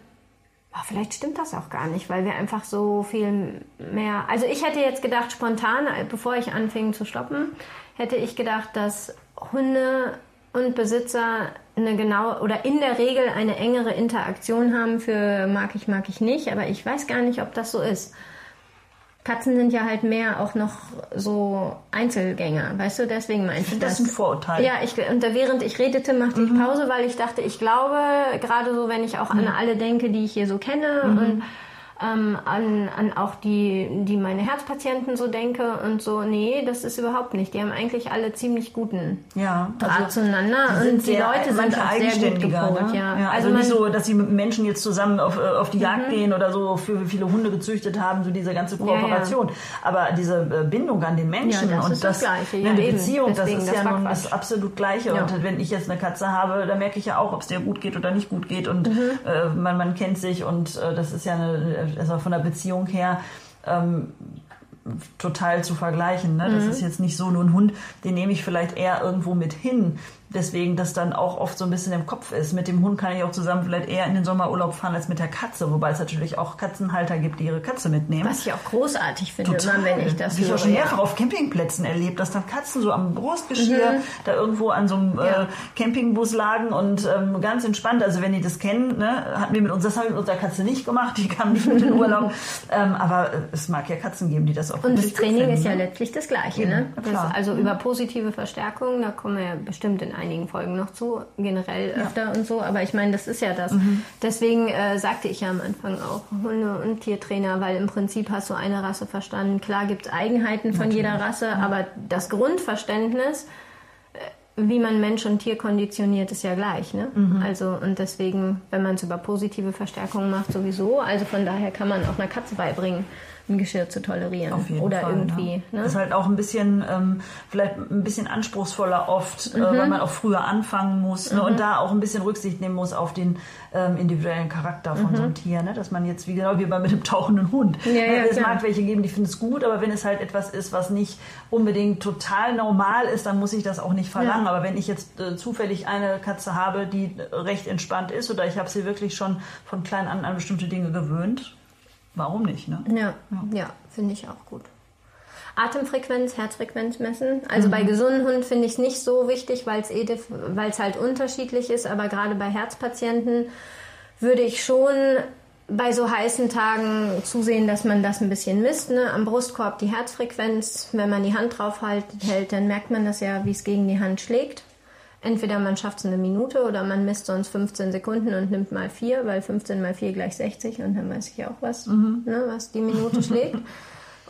Oh, vielleicht stimmt das auch gar nicht, weil wir einfach so viel mehr. Also ich hätte jetzt gedacht, spontan, bevor ich anfing zu stoppen, hätte ich gedacht, dass Hunde und Besitzer eine genaue oder in der Regel eine engere Interaktion haben für mag ich, mag ich nicht, aber ich weiß gar nicht, ob das so ist. Katzen sind ja halt mehr auch noch so Einzelgänger, weißt du, deswegen meinst du das? Das ist ein Vorurteil. Ja, ich, und während ich redete, machte ich mhm. Pause, weil ich dachte, ich glaube, gerade so, wenn ich auch mhm. an alle denke, die ich hier so kenne mhm. und ähm, an, an auch die, die meine Herzpatienten so denke und so, nee, das ist überhaupt nicht. Die haben eigentlich alle ziemlich guten ja, Draht also zueinander die und die sehr, Leute sind auch sehr gut gepolt. Ne? Ja. ja. also, also nicht so, dass sie mit Menschen jetzt zusammen auf, äh, auf die Jagd mhm. gehen oder so für viele Hunde gezüchtet haben, so diese ganze Kooperation. Ja, Aber diese äh, Bindung an den Menschen das und das, das Gleiche. Ja, eine Beziehung, das ist ja nun das absolut Gleiche. Und wenn ich jetzt eine Katze habe, dann merke ich ja auch, ob es dir gut geht oder nicht gut geht und mhm. äh, man, man kennt sich und äh, das ist ja eine, also von der Beziehung her ähm, total zu vergleichen. Ne? Das mhm. ist jetzt nicht so nur ein Hund, den nehme ich vielleicht eher irgendwo mit hin deswegen das dann auch oft so ein bisschen im Kopf ist. Mit dem Hund kann ich auch zusammen vielleicht eher in den Sommerurlaub fahren als mit der Katze, wobei es natürlich auch Katzenhalter gibt, die ihre Katze mitnehmen. Was ich auch großartig finde, Total. wenn ich das höre. Ich habe schon mehrfach auf Campingplätzen erlebt, dass dann Katzen so am Brustgeschirr mhm. da irgendwo an so einem ja. äh, Campingbus lagen und ähm, ganz entspannt. Also wenn die das kennen, ne, hatten wir mit uns, das haben wir mit unserer Katze nicht gemacht, die kam nicht mit in den Urlaub. ähm, aber es mag ja Katzen geben, die das auch Und das Training finden, ist ja ne? letztlich das Gleiche, ne? Das, also mhm. über positive Verstärkung, da kommen wir ja bestimmt in einigen Folgen noch zu, generell öfter ja. und so. Aber ich meine, das ist ja das. Mhm. Deswegen äh, sagte ich ja am Anfang auch Hunde- und Tiertrainer, weil im Prinzip hast du eine Rasse verstanden. Klar gibt es Eigenheiten von Natürlich. jeder Rasse, ja. aber das Grundverständnis, äh, wie man Mensch und Tier konditioniert, ist ja gleich. Ne? Mhm. Also, und deswegen, wenn man es über positive Verstärkung macht, sowieso. Also von daher kann man auch einer Katze beibringen ein Geschirr zu tolerieren. Auf jeden Oder Fall, irgendwie. Ja. Ne? Ist halt auch ein bisschen, ähm, vielleicht ein bisschen anspruchsvoller oft, mhm. äh, weil man auch früher anfangen muss ne? und mhm. da auch ein bisschen Rücksicht nehmen muss auf den ähm, individuellen Charakter von mhm. so einem Tier. Ne? Dass man jetzt, wie genau wie bei mit dem tauchenden Hund. Ja, ja, es mag welche geben, die finden es gut, aber wenn es halt etwas ist, was nicht unbedingt total normal ist, dann muss ich das auch nicht verlangen. Aber wenn ich jetzt äh, zufällig eine Katze habe, die recht entspannt ist oder ich habe sie wirklich schon von klein an an bestimmte Dinge gewöhnt, warum nicht? Ne? Ja, ja. ja finde ich auch gut. Atemfrequenz, Herzfrequenz messen. Also mhm. bei gesunden Hunden finde ich es nicht so wichtig, weil es eh, halt unterschiedlich ist, aber gerade bei Herzpatienten würde ich schon bei so heißen Tagen zusehen, dass man das ein bisschen misst. Ne? Am Brustkorb die Herzfrequenz, wenn man die Hand drauf hält, dann merkt man das ja, wie es gegen die Hand schlägt. Entweder man schafft es eine Minute oder man misst sonst 15 Sekunden und nimmt mal 4, weil 15 mal 4 gleich 60 und dann weiß ich auch was, mhm. ne, was die Minute schlägt.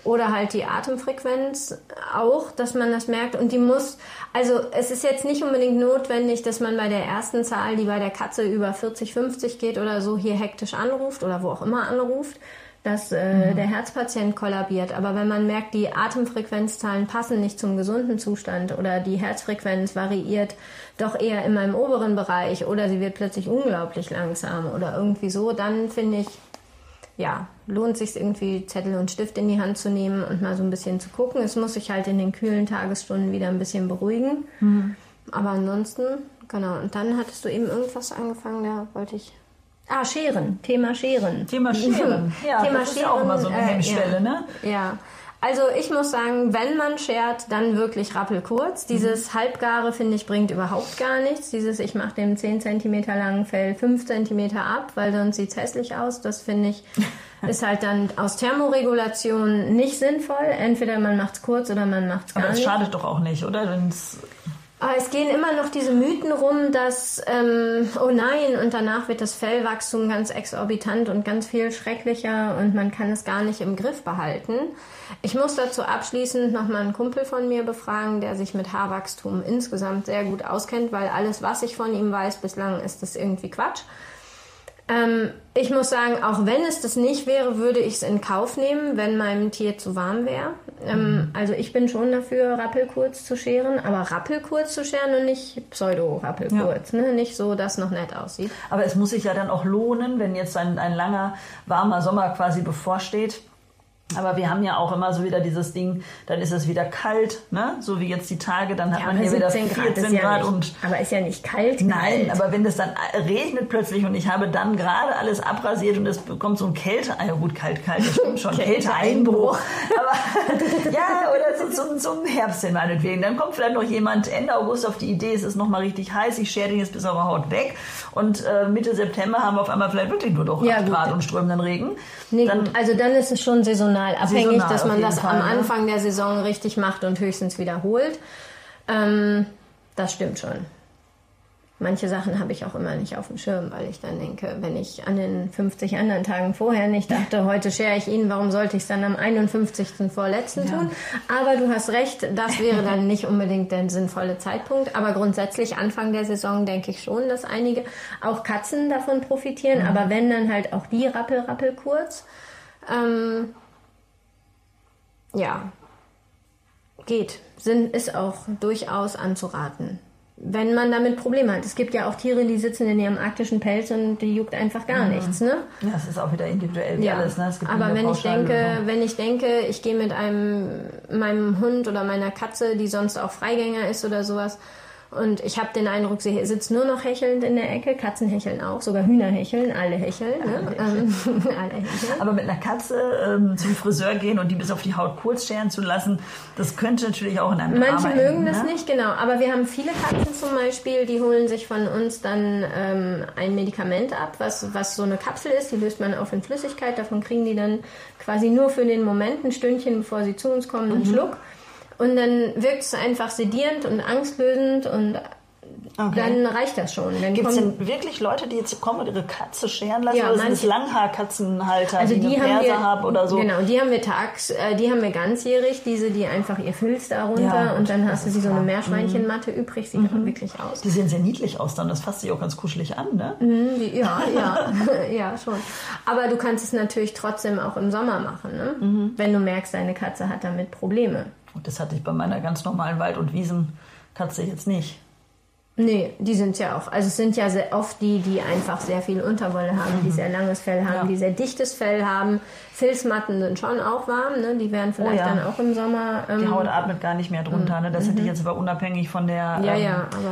Oder halt die Atemfrequenz auch, dass man das merkt. Und die muss, also es ist jetzt nicht unbedingt notwendig, dass man bei der ersten Zahl, die bei der Katze über 40, 50 geht oder so, hier hektisch anruft oder wo auch immer anruft, dass äh, mhm. der Herzpatient kollabiert. Aber wenn man merkt, die Atemfrequenzzahlen passen nicht zum gesunden Zustand oder die Herzfrequenz variiert doch eher in meinem oberen Bereich oder sie wird plötzlich unglaublich langsam oder irgendwie so, dann finde ich, ja, lohnt sich irgendwie Zettel und Stift in die Hand zu nehmen und mal so ein bisschen zu gucken. Es muss sich halt in den kühlen Tagesstunden wieder ein bisschen beruhigen. Mhm. Aber ansonsten, genau. Und dann hattest du eben irgendwas angefangen, da wollte ich Ah, Scheren. Thema Scheren. Thema Scheren. Ja, Thema das ist Scheren, auch immer so eine äh, Hemmschwelle, ja. ne? Ja. Also ich muss sagen, wenn man schert, dann wirklich rappelkurz. Dieses mhm. Halbgare, finde ich, bringt überhaupt gar nichts. Dieses, ich mache dem 10 cm langen Fell 5 cm ab, weil sonst sieht es hässlich aus. Das finde ich, ist halt dann aus Thermoregulation nicht sinnvoll. Entweder man macht es kurz oder man macht es gar nicht. Aber es schadet doch auch nicht, oder? Wenn's es gehen immer noch diese Mythen rum, dass, ähm, oh nein, und danach wird das Fellwachstum ganz exorbitant und ganz viel schrecklicher und man kann es gar nicht im Griff behalten. Ich muss dazu abschließend nochmal einen Kumpel von mir befragen, der sich mit Haarwachstum insgesamt sehr gut auskennt, weil alles, was ich von ihm weiß bislang, ist das irgendwie Quatsch. Ähm, ich muss sagen, auch wenn es das nicht wäre, würde ich es in Kauf nehmen, wenn meinem Tier zu warm wäre. Ähm, mhm. Also ich bin schon dafür, rappelkurz zu scheren, aber rappelkurz zu scheren und nicht pseudo-rappelkurz. Ja. Ne? Nicht so, dass noch nett aussieht. Aber es muss sich ja dann auch lohnen, wenn jetzt ein, ein langer, warmer Sommer quasi bevorsteht Aber wir haben ja auch immer so wieder dieses Ding, dann ist es wieder kalt, ne? So wie jetzt die Tage, dann hat Ja, man hier wieder 17 14 Grad, Grad, ist ja nicht, und aber ist ja nicht kalt. Nein, kalt. aber wenn es dann regnet plötzlich und ich habe dann gerade alles abrasiert und es bekommt so ein Kälte, ja gut, kalt, kalt, das stimmt schon, Kälteeinbruch. Aber ja, oder so, so, so ein Herbst hin meinetwegen. Dann kommt vielleicht noch jemand Ende August auf die Idee, es ist noch mal richtig heiß, ich schere den jetzt bis auf die Haut weg und äh, Mitte September haben wir auf einmal vielleicht wirklich nur noch Ja, 8 gut. Grad und strömenden Regen. Nee, dann, gut, also dann ist es schon saisonal abhängig, Saisonal dass man das Fall, am ne? Anfang der Saison richtig macht und höchstens wiederholt. Ähm, das stimmt schon. Manche Sachen habe ich auch immer nicht auf dem Schirm, weil ich dann denke, wenn ich an den 50 anderen Tagen vorher nicht dachte, heute schere ich ihn, warum sollte ich es dann am 51. vorletzten Ja. tun? Aber du hast recht, das wäre dann nicht unbedingt der sinnvolle Zeitpunkt. Aber grundsätzlich Anfang der Saison denke ich schon, dass einige, auch Katzen davon profitieren. Aber wenn, dann halt auch die rappel, rappel kurz. Ähm, ja, geht. Sinn ist auch durchaus anzuraten. Wenn man damit Probleme hat. Es gibt ja auch Tiere, die sitzen in ihrem arktischen Pelz und die juckt einfach gar nichts, ne? ja, es ist auch wieder individuell wie Ja, alles. Ne? Aber wenn ich denke, Pauschallösung. wenn ich denke, ich gehe mit einem meinem Hund oder meiner Katze, die sonst auch Freigänger ist oder sowas, und ich habe den Eindruck, sie sitzt nur noch hechelnd in der Ecke. Katzen hecheln auch, sogar Hühner hecheln, alle hecheln. Ne? Ähm, alle hecheln. Aber mit einer Katze ähm, zum Friseur gehen und die bis auf die Haut kurz scheren zu lassen, das könnte natürlich auch in einem Manche Drama mögen enden, das ne? nicht, genau. Aber wir haben viele Katzen zum Beispiel, die holen sich von uns dann ähm, ein Medikament ab, was, was so eine Kapsel ist. Die löst man auf in Flüssigkeit. Davon kriegen die dann quasi nur für den Moment ein Stündchen, bevor sie zu uns kommen, Mhm. einen Schluck. Und dann wirkt es einfach sedierend und angstlösend und Okay. dann reicht das schon. Gibt es denn wirklich Leute, die jetzt kommen und ihre Katze scheren lassen? Ja, oder sind es Langhaarkatzenhalter, Also die, die eine haben wir, haben oder so? Genau, die haben wir tags, äh, die haben wir ganzjährig, diese, die einfach ihr Filz da runter Ja, und dann hast du sie so eine klar. Meerschweinchenmatte übrig, sieht aber wirklich aus. Die sehen sehr niedlich aus dann. Das fasst sich auch ganz kuschelig an, ne? Mhm, die- Ja, ja, ja, schon. Aber du kannst es natürlich trotzdem auch im Sommer machen, ne? Mhm. wenn du merkst, deine Katze hat damit Probleme. Und das hatte ich bei meiner ganz normalen Wald- und Wiesenkatze jetzt nicht. Nee, die sind ja auch. Also es sind ja sehr oft die, die einfach sehr viel Unterwolle haben, die sehr langes Fell haben, Mhm. Ja. die sehr dichtes Fell haben. Filzmatten sind schon auch warm, ne? Die werden vielleicht Oh ja. dann auch im Sommer. Die Ähm, Haut atmet gar nicht mehr drunter. Ne? Das hätte ich jetzt aber unabhängig von der Mhm. Ja, ähm,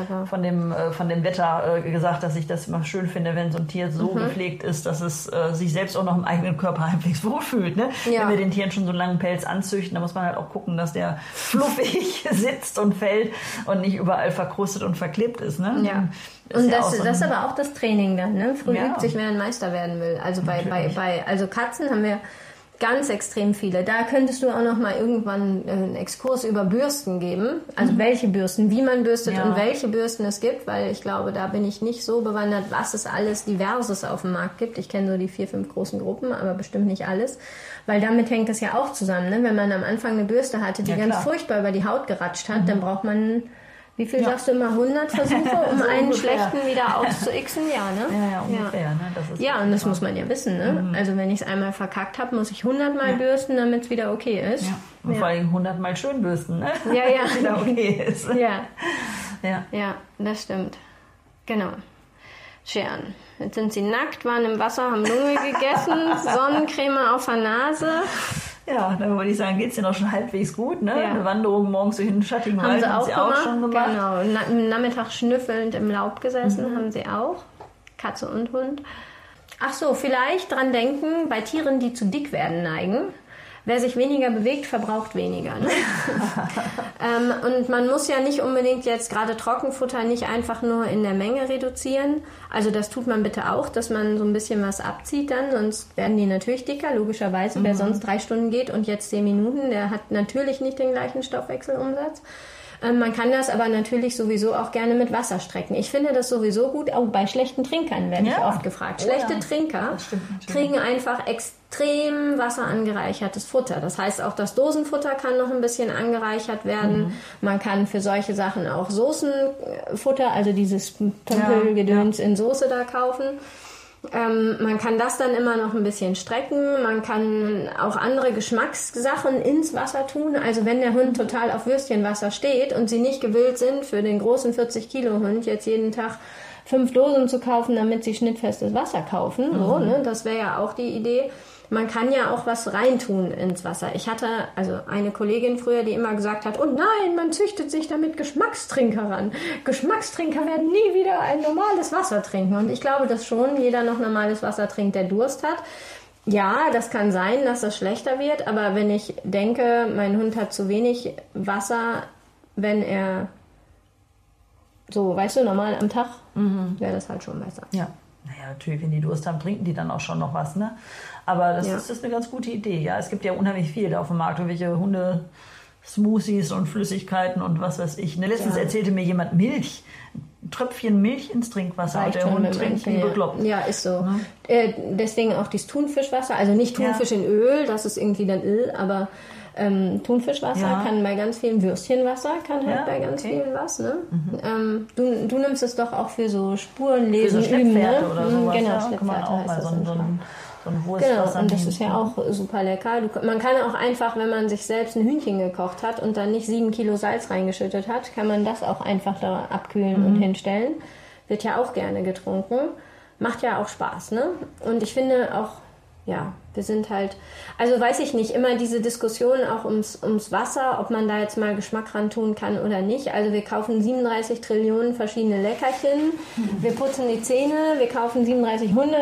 ja, von dem äh, von dem Wetter äh, gesagt, dass ich das immer schön finde, wenn so ein Tier so Mhm. gepflegt ist, dass es äh, sich selbst auch noch im eigenen Körper halbwegs wohlfühlt. Ne? Wenn wir den Tieren schon so einen langen Pelz anzüchten, da muss man halt auch gucken, dass der fluffig sitzt und fällt und nicht überall verkrustet und verklebt ist. Ne? Ja. Und ja das, auch so das ist aber auch das Training dann, ne? Früh Ja. übt sich, wer ein Meister werden will. Also bei, bei, Natürlich. bei, also Katzen haben wir ganz extrem viele. Da könntest du auch noch mal irgendwann äh, einen Exkurs über Bürsten geben. Also welche Bürsten, wie man bürstet Mhm. Ja. und welche Bürsten es gibt, weil ich glaube, da bin ich nicht so bewandert, was es alles Diverses auf dem Markt gibt. Ich kenne so die vier, fünf großen Gruppen, aber bestimmt nicht alles. Weil damit hängt das ja auch zusammen. Ne? Wenn man am Anfang eine Bürste hatte, die Ja, ganz. Mhm. furchtbar über die Haut geratscht hat, dann braucht man wie viel Ja. sagst du immer? 100 Versuche, um So einen ungefähr. schlechten wieder auszuixen? Ja, ne? Ja, ja, ungefähr. Ne? Das ist Ja, und das muss man ja wissen. Ne? Also wenn ich es einmal verkackt habe, muss ich 100 Mal bürsten, damit es wieder okay ist. Ja. Und vor allem 100 Mal schön bürsten, ne? Ja, ja. Wieder okay ist. Ja, Ja. ja, das stimmt. Genau. Scheren. Jetzt sind sie nackt, waren im Wasser, haben Lunge gegessen, Sonnencreme auf der Nase. Ja, dann würde ich sagen, geht's dir noch schon halbwegs gut, ne? Ja. Eine Wanderung morgens durch den schattigen Haben Wald sie auch, sie gemacht. auch schon gemacht. Mhm. Genau. Na, am Nachmittag schnüffelnd im Laub gesessen, haben sie auch. Katze und Hund. Ach so, vielleicht dran denken, bei Tieren, die zu dick werden neigen. Wer sich weniger bewegt, verbraucht weniger. Ne? ähm, und man muss ja nicht unbedingt jetzt gerade Trockenfutter nicht einfach nur in der Menge reduzieren. Also das tut man bitte auch, dass man so ein bisschen was abzieht dann, sonst werden die natürlich dicker, logischerweise. Wer sonst drei Stunden geht und jetzt zehn Minuten, der hat natürlich nicht den gleichen Stoffwechselumsatz. Ähm, Man kann das aber natürlich sowieso auch gerne mit Wasser strecken. Ich finde das sowieso gut. Auch bei schlechten Trinkern werde ich Ja. oft gefragt. Oh Schlechte ja. Trinker kriegen einfach extrem wasserangereichertes Futter. Das heißt, auch das Dosenfutter kann noch ein bisschen angereichert werden. Mhm. Man kann für solche Sachen auch Soßenfutter, also dieses Tümpelgedöns in Soße da kaufen. Ähm, man kann das dann immer noch ein bisschen strecken. Man kann auch andere Geschmackssachen ins Wasser tun. Also wenn der Hund total auf Würstchenwasser steht und sie nicht gewillt sind, für den großen 40-Kilo-Hund jetzt jeden Tag fünf Dosen zu kaufen, damit sie schnittfestes Wasser kaufen. So, ne? Das wäre ja auch die Idee. Man kann ja auch was reintun ins Wasser. Ich hatte also eine Kollegin früher, die immer gesagt hat, oh nein, man züchtet sich damit Geschmackstrinker ran. Geschmackstrinker werden nie wieder ein normales Wasser trinken. Und ich glaube, dass schon jeder noch normales Wasser trinkt, der Durst hat. Ja, das kann sein, dass das schlechter wird, aber wenn ich denke, mein Hund hat zu wenig Wasser, wenn er so, weißt du, normal am Tag, mhm. wäre das halt schon besser. Ja. Naja, natürlich, wenn die Durst haben, trinken die dann auch schon noch was, ne? Aber das, ja. ist, das ist eine ganz gute Idee, ja. Es gibt ja unheimlich viel da auf dem Markt, irgendwelche Hunde. Smoothies und Flüssigkeiten und was weiß ich. Ne, letztens ja. erzählte mir jemand Milch. Tröpfchen Milch ins Trinkwasser und der Hund trinkt wie bekloppt. Ja, ist so. Ja. Äh, deswegen auch dieses Thunfischwasser. Also nicht Thunfisch ja. in Öl, das ist irgendwie dann Öl, aber ähm, Thunfischwasser ja. kann bei ganz vielen Würstchenwasser, kann halt ja, bei ganz okay. vielen was. Ne? Mhm. Ähm, du, du nimmst es doch auch für so Spurenlesen für so üben, ne? oder mhm, sowas. Genau, ja, kann man auch mal so, so ein und genau, und das ist ja auch super lecker. Du, man kann auch einfach, wenn man sich selbst ein Hühnchen gekocht hat und dann nicht sieben Kilo Salz reingeschüttet hat, kann man das auch einfach da abkühlen mhm. und hinstellen. Wird ja auch gerne getrunken. Macht ja auch Spaß, ne? Und ich finde auch ja, wir sind halt, also weiß ich nicht, immer diese Diskussion auch ums, ums Wasser, ob man da jetzt mal Geschmack ran tun kann oder nicht. Also wir kaufen 37 Trillionen verschiedene Leckerchen, wir putzen die Zähne, wir kaufen 37 Hunde,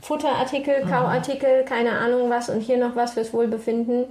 Futterartikel, mhm. Kauartikel, keine Ahnung was und hier noch was fürs Wohlbefinden.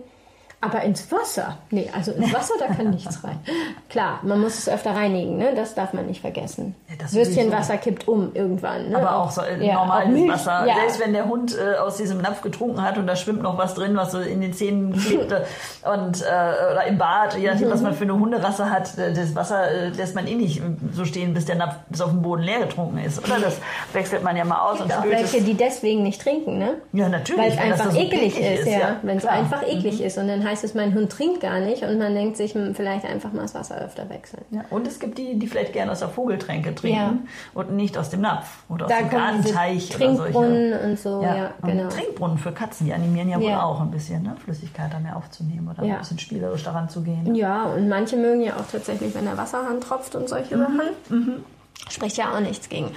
Aber ins Wasser? Nee, also ins Wasser, da kann nichts rein. Klar, man muss es öfter reinigen, ne? das darf man nicht vergessen. Ja, Würstchenwasser kippt um irgendwann. Ne? Aber auch so ja, normales Wasser. Ja. Selbst wenn der Hund äh, aus diesem Napf getrunken hat und da schwimmt noch was drin, was so in den Zähnen klebte und, äh, oder im Bad, je nachdem, was man für eine Hunderasse hat, äh, das Wasser äh, lässt man eh nicht so stehen, bis der Napf bis auf den Boden leer getrunken ist. Oder das wechselt man ja mal aus. Es gibt und auch welche, die deswegen nicht trinken, ne? Ja, natürlich. Weil es einfach so eklig ist, ist ja. Wenn es einfach eklig mhm. ist und dann heißt es, mein Hund trinkt gar nicht und man denkt sich, hm, vielleicht einfach mal das Wasser öfter wechseln. Ja, und es gibt die, die vielleicht gerne aus der Vogeltränke trinken ja. und nicht aus dem Napf oder aus da dem Gartenteich oder Trinkbrunnen und so, ja, ja genau. Und Trinkbrunnen für Katzen, die animieren ja wohl auch ein bisschen, ne? Flüssigkeit da mehr aufzunehmen oder ein bisschen spielerisch daran zu gehen. Ja, und manche mögen ja auch tatsächlich, wenn der Wasserhahn tropft und solche mhm. Sachen. Mhm. Spricht ja auch nichts gegen.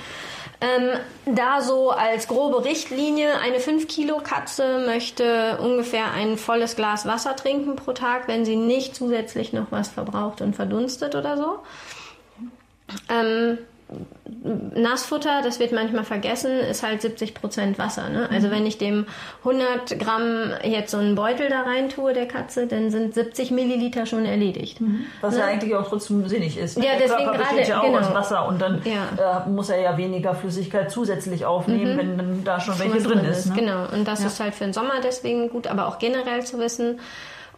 Ähm, da so als grobe Richtlinie, eine 5 Kilo Katze möchte ungefähr ein volles Glas Wasser trinken pro Tag, wenn sie nicht zusätzlich noch was verbraucht und verdunstet oder so. Ähm, Nassfutter, das wird manchmal vergessen, ist halt 70 Prozent Wasser. Ne? Also mhm. wenn ich dem 100 Gramm jetzt so einen Beutel da rein tue, der Katze, dann sind 70 Milliliter schon erledigt. Mhm. Was ne? ja eigentlich auch trotzdem sinnig ist. Ne? Ja, der deswegen Körper gerade, ja auch genau. aus Wasser und dann ja. äh, muss er ja weniger Flüssigkeit zusätzlich aufnehmen, mhm. wenn dann da schon welche drin, drin ist. Ne? Genau, und das ja. ist halt für den Sommer deswegen gut, aber auch generell zu wissen.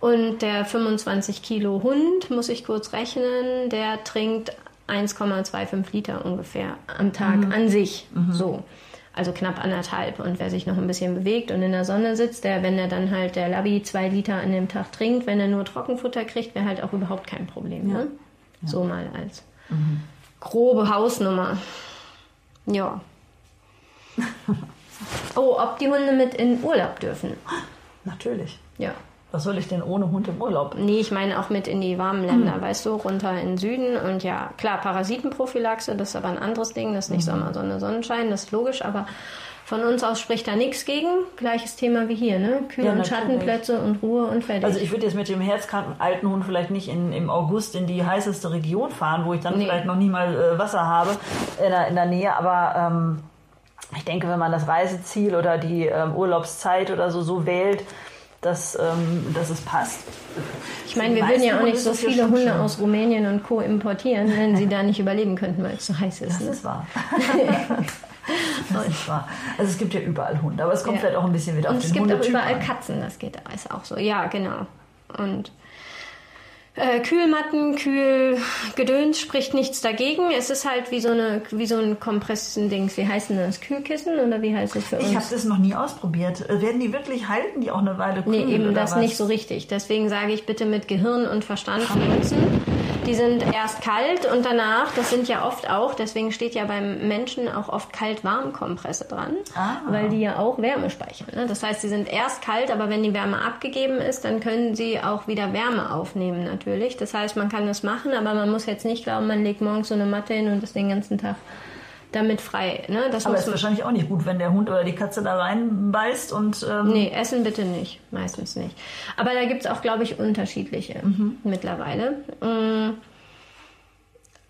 Und der 25 Kilo Hund, muss ich kurz rechnen, der trinkt 1,25 Liter ungefähr am Tag mhm. an sich. Mhm. So. Also knapp anderthalb. Und wer sich noch ein bisschen bewegt und in der Sonne sitzt, der, wenn er dann halt der Labi zwei Liter an dem Tag trinkt, wenn er nur Trockenfutter kriegt, wäre halt auch überhaupt kein Problem. Ja. Ne? Ja. So mal als mhm. grobe Hausnummer. Ja. oh, ob die Hunde mit in Urlaub dürfen? Natürlich. Ja. Was soll ich denn ohne Hund im Urlaub? Nee, ich meine auch mit in die warmen Länder, mhm. weißt du, runter in den Süden. Und ja, klar, Parasitenprophylaxe, das ist aber ein anderes Ding, das ist nicht mhm. Sommer, Sonne, Sonnenschein, das ist logisch, aber von uns aus spricht da nichts gegen. Gleiches Thema wie hier, ne? Kühl- ja, und Schattenplätze und Ruhe und fertig. Also ich würde jetzt mit dem herzkranken alten Hund vielleicht nicht in, im August in die heißeste Region fahren, wo ich dann nee. vielleicht noch nie mal äh, Wasser habe in der, in der Nähe, aber ähm, ich denke, wenn man das Reiseziel oder die ähm, Urlaubszeit oder so so wählt, dass, ähm, dass es passt. Ich meine, wir würden ja auch nicht so viele Hunde schon. aus Rumänien und Co. importieren, wenn sie da nicht überleben könnten, weil es so heiß ist. Das ne? ist wahr. das ist wahr. Also es gibt ja überall Hunde, aber es kommt ja. vielleicht auch ein bisschen wieder und auf den Hundetyp Es gibt auch überall. Katzen, das geht ist auch so. Ja, genau. Und äh, Kühlmatten, Kühlgedöns spricht nichts dagegen. Es ist halt wie so eine, wie so ein Kompressen-Dings. Wie heißt denn das? Kühlkissen oder wie heißt es für uns? Ich habe das noch nie ausprobiert. Äh, werden die wirklich halten, die auch eine Weile kühl? Nee, eben das was? nicht so richtig. Deswegen sage ich bitte mit Gehirn und Verstand benutzen. Die sind erst kalt und danach, das sind ja oft auch, deswegen steht ja beim Menschen auch oft kalt-warm-Kompresse dran, ah. weil die ja auch Wärme speichern. Ne? Das heißt, sie sind erst kalt, aber wenn die Wärme abgegeben ist, dann können sie auch wieder Wärme aufnehmen natürlich. Das heißt, man kann das machen, aber man muss jetzt nicht glauben, man legt morgens so eine Matte hin und ist den ganzen Tag damit frei. Ne? Das Aber ist wahrscheinlich auch nicht gut, wenn der Hund oder die Katze da reinbeißt und. Ähm nee, essen bitte nicht. Meistens nicht. Aber da gibt es auch, glaube ich, unterschiedliche mhm. mittlerweile. Mhm.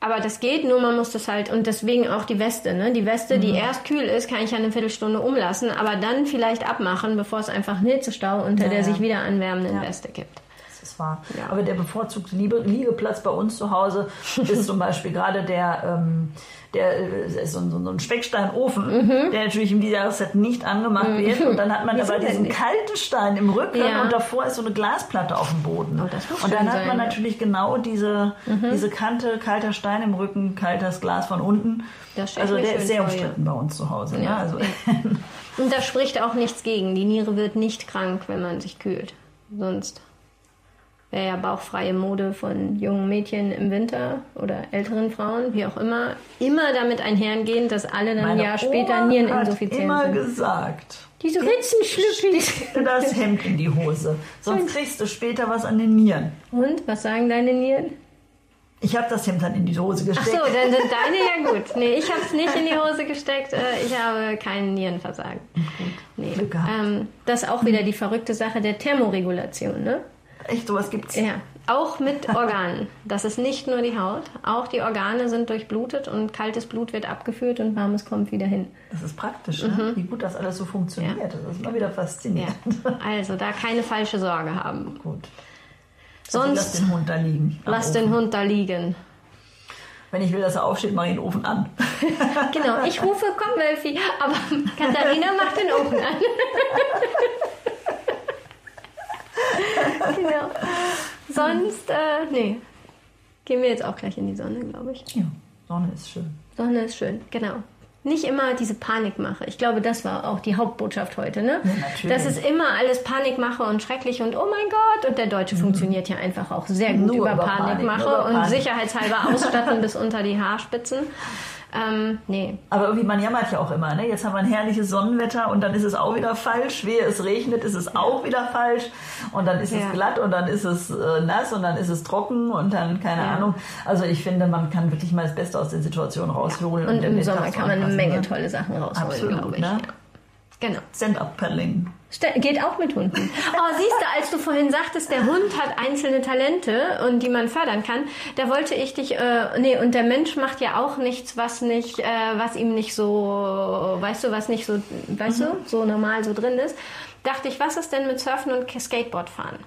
Aber das geht, nur man muss das halt, und deswegen auch die Weste. Ne? Die Weste, mhm. die erst kühl ist, kann ich ja eine Viertelstunde umlassen, aber dann vielleicht abmachen, bevor es einfach Hitzestau unter ja, der ja. sich wieder anwärmenden ja. Weste gibt ist wahr. Ja. Aber der bevorzugte Liege Liegeplatz bei uns zu Hause ist zum Beispiel gerade der, ähm, der äh, ist so, ein, so ein Specksteinofen, mhm. der natürlich dieser Jahreszeit nicht angemacht mhm. wird. Und dann hat man aber diesen kalten Stein im Rücken ja. und davor ist so eine Glasplatte auf dem Boden. Oh, und dann hat man natürlich genau diese, mhm. diese Kante, kalter Stein im Rücken, kaltes Glas von unten. Also der ist sehr umstritten bei uns zu Hause. Ja. Also und da spricht auch nichts gegen. Die Niere wird nicht krank, wenn man sich kühlt. Sonst wäre ja bauchfreie Mode von jungen Mädchen im Winter oder älteren Frauen, wie auch immer, immer damit einhergehen, dass alle dann ein Jahr später Oma Niereninsuffizienz immer sind. immer gesagt. Diese Ritzenschlüppis. Das Hemd in die Hose. Sonst kriegst du später was an den Nieren. Und? Was sagen deine Nieren? Ich habe das Hemd dann in die Hose gesteckt. Ach so, dann sind deine ja gut. Nee, ich habe es nicht in die Hose gesteckt. Äh, ich habe keinen Nierenversagen. Nee. Ähm, das ist auch wieder die verrückte Sache der Thermoregulation. Ne? Echt, sowas gibt's? Ja, auch mit Organen. Das ist nicht nur die Haut. Auch die Organe sind durchblutet und kaltes Blut wird abgeführt und warmes kommt wieder hin. Das ist praktisch, ne? mhm. wie gut das alles so funktioniert. Ja. Das ist immer wieder faszinierend. Ja. Also da keine falsche Sorge haben. Gut. Also Sonst lass den Hund da liegen. Lass den Hund da liegen. Wenn ich will, dass er aufsteht, mache ich den Ofen an. genau, ich rufe, komm Wölfi, aber Katharina macht den Ofen an. genau. Sonst, äh, nee. Gehen wir jetzt auch gleich in die Sonne, glaube ich. Ja, Sonne ist schön. Sonne ist schön, genau. Nicht immer diese Panikmache. Ich glaube, das war auch die Hauptbotschaft heute, ne? Ja, natürlich. Das ist immer alles Panikmache und schrecklich und oh mein Gott. Und der Deutsche mhm. funktioniert ja einfach auch sehr gut über, über Panikmache Panik, und Panik. sicherheitshalber ausstatten bis unter die Haarspitzen. Ähm, nee. Aber irgendwie, man jammert ja auch immer, ne? Jetzt haben wir ein herrliches Sonnenwetter und dann ist es auch wieder falsch. Wehe, es regnet, ist es auch wieder falsch. Und dann ist ja. es glatt und dann ist es äh, nass und dann ist es trocken und dann, keine ja. Ahnung. Also ich finde, man kann wirklich mal das Beste aus der Situation rausholen. Und, und im Sommer kann man eine Menge ne? tolle Sachen rausholen, glaube ich. Ne? Genau. Stand-up-Paddling. Geht auch mit Hunden. Oh, siehst du, als du vorhin sagtest, der Hund hat einzelne Talente und die man fördern kann, da wollte ich dich, äh, nee, und der Mensch macht ja auch nichts, was nicht, äh, was ihm nicht so, weißt du, was nicht so, weißt mhm. du, so normal so drin ist. Dachte ich, was ist denn mit Surfen und Skateboardfahren?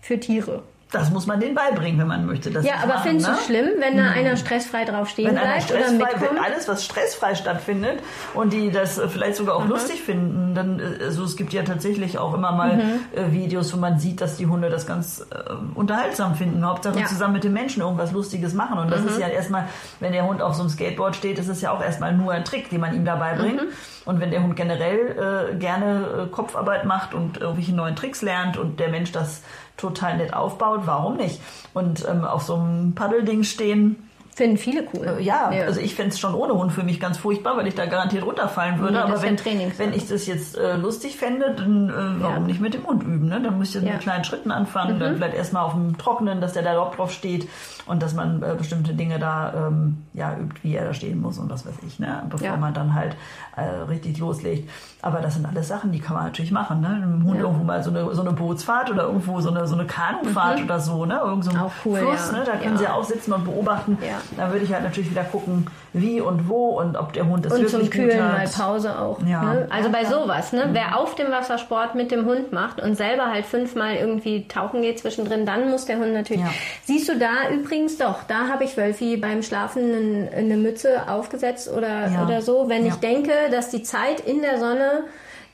Für Tiere das muss man denen beibringen, wenn man möchte. ja, aber machen, findest ne? du schlimm, wenn da einer stressfrei drauf stehen wenn bleibt oder mitkommt? Wenn alles, was stressfrei stattfindet und die das vielleicht sogar auch mhm. lustig finden, dann, äh, also es gibt ja tatsächlich auch immer mal mhm. äh, Videos, wo man sieht, dass die Hunde das ganz äh, unterhaltsam finden. Hauptsache ja. zusammen mit den Menschen irgendwas Lustiges machen. Und das mhm. ist ja erstmal, wenn der Hund auf so einem Skateboard steht, ist es ja auch erstmal nur ein Trick, den man ihm dabei bringt. Mhm. Und wenn der Hund generell äh, gerne äh, Kopfarbeit macht und irgendwelche neuen Tricks lernt und der Mensch das total nett aufbaut, warum nicht? Und ähm, auf so einem Paddelding stehen, Finden viele cool. Äh, ja, ja, also ich fände es schon ohne Hund für mich ganz furchtbar, weil ich da garantiert runterfallen würde. Nee, aber wenn, wenn ich das jetzt äh, lustig fände, dann äh, warum ja. nicht mit dem Hund üben? Ne? Dann müsste ich ja. mit kleinen Schritten anfangen, mhm. dann vielleicht erstmal auf dem Trockenen, dass der da überhaupt drauf steht und dass man äh, bestimmte Dinge da ähm, ja, übt, wie er da stehen muss und was weiß ich, ne? bevor man dann halt äh, richtig loslegt. Aber das sind alles Sachen, die kann man natürlich machen. Ne? Dem Hund irgendwo mal so eine, so eine Bootsfahrt oder irgendwo so eine, so eine Kanufahrt mhm. oder so. Ne? Irgend so ein cool, Fluss, ne? da können sie ja auch sitzen und beobachten. Dann würde ich halt natürlich wieder gucken, wie und wo und ob der Hund es und wirklich zum Kühlen mal Pause auch. Ja. Ne? Also bei sowas, ne? Mhm. wer auf dem Wassersport mit dem Hund macht und selber halt fünfmal irgendwie tauchen geht zwischendrin, dann muss der Hund natürlich. Ja. Siehst du da übrigens doch, da habe ich Wölfi beim Schlafen eine, Mütze aufgesetzt oder, ja. oder so, wenn ich denke, dass die Zeit in der Sonne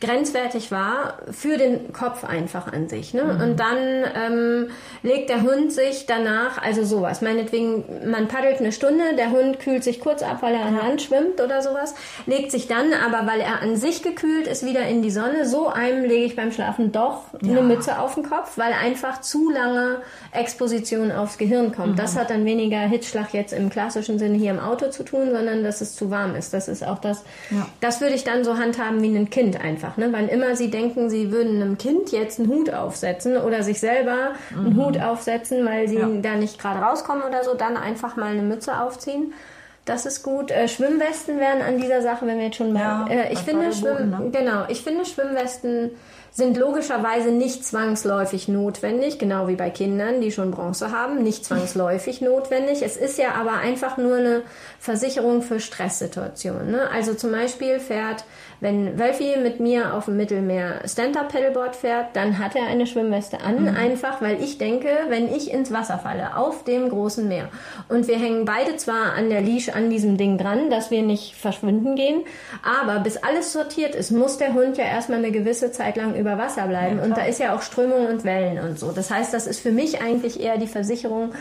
grenzwertig war für den Kopf einfach an sich. Ne? Mhm. Und dann ähm, legt der Hund sich danach, also sowas, meinetwegen, man paddelt eine Stunde, der Hund kühlt sich kurz ab, weil er an Land schwimmt oder sowas, legt sich dann aber, weil er an sich gekühlt ist, wieder in die Sonne. So einem lege ich beim Schlafen doch ja. eine Mütze auf den Kopf, weil einfach zu lange Exposition aufs Gehirn kommt. Mhm. Das hat dann weniger Hitzschlag jetzt im klassischen Sinne hier im Auto zu tun, sondern dass es zu warm ist. Das ist auch das, ja. das würde ich dann so handhaben wie ein Kind einfach einfach. Ne? Wann immer sie denken, sie würden einem Kind jetzt einen Hut aufsetzen oder sich selber einen mhm. Hut aufsetzen, weil sie ja. da nicht gerade rauskommen oder so, dann einfach mal eine Mütze aufziehen. Das ist gut. Äh, Schwimmwesten wären an dieser Sache, wenn wir jetzt schon mal. Ja, äh, ich finde Schwimm, ne? genau, ich finde Schwimmwesten sind logischerweise nicht zwangsläufig notwendig, genau wie bei Kindern, die schon Bronze haben, nicht zwangsläufig notwendig. Es ist ja aber einfach nur eine Versicherung für Stresssituationen. Ne? Also zum Beispiel fährt wenn Wölfi mit mir auf dem Mittelmeer Stand-Up-Paddleboard fährt, dann hat er eine Schwimmweste an, mhm. einfach weil ich denke, wenn ich ins Wasser falle, auf dem großen Meer, und wir hängen beide zwar an der Leash an diesem Ding dran, dass wir nicht verschwinden gehen, aber bis alles sortiert ist, muss der Hund ja erstmal eine gewisse Zeit lang über Wasser bleiben. Ja, und da ist ja auch Strömung und Wellen und so. Das heißt, das ist für mich eigentlich eher die Versicherung,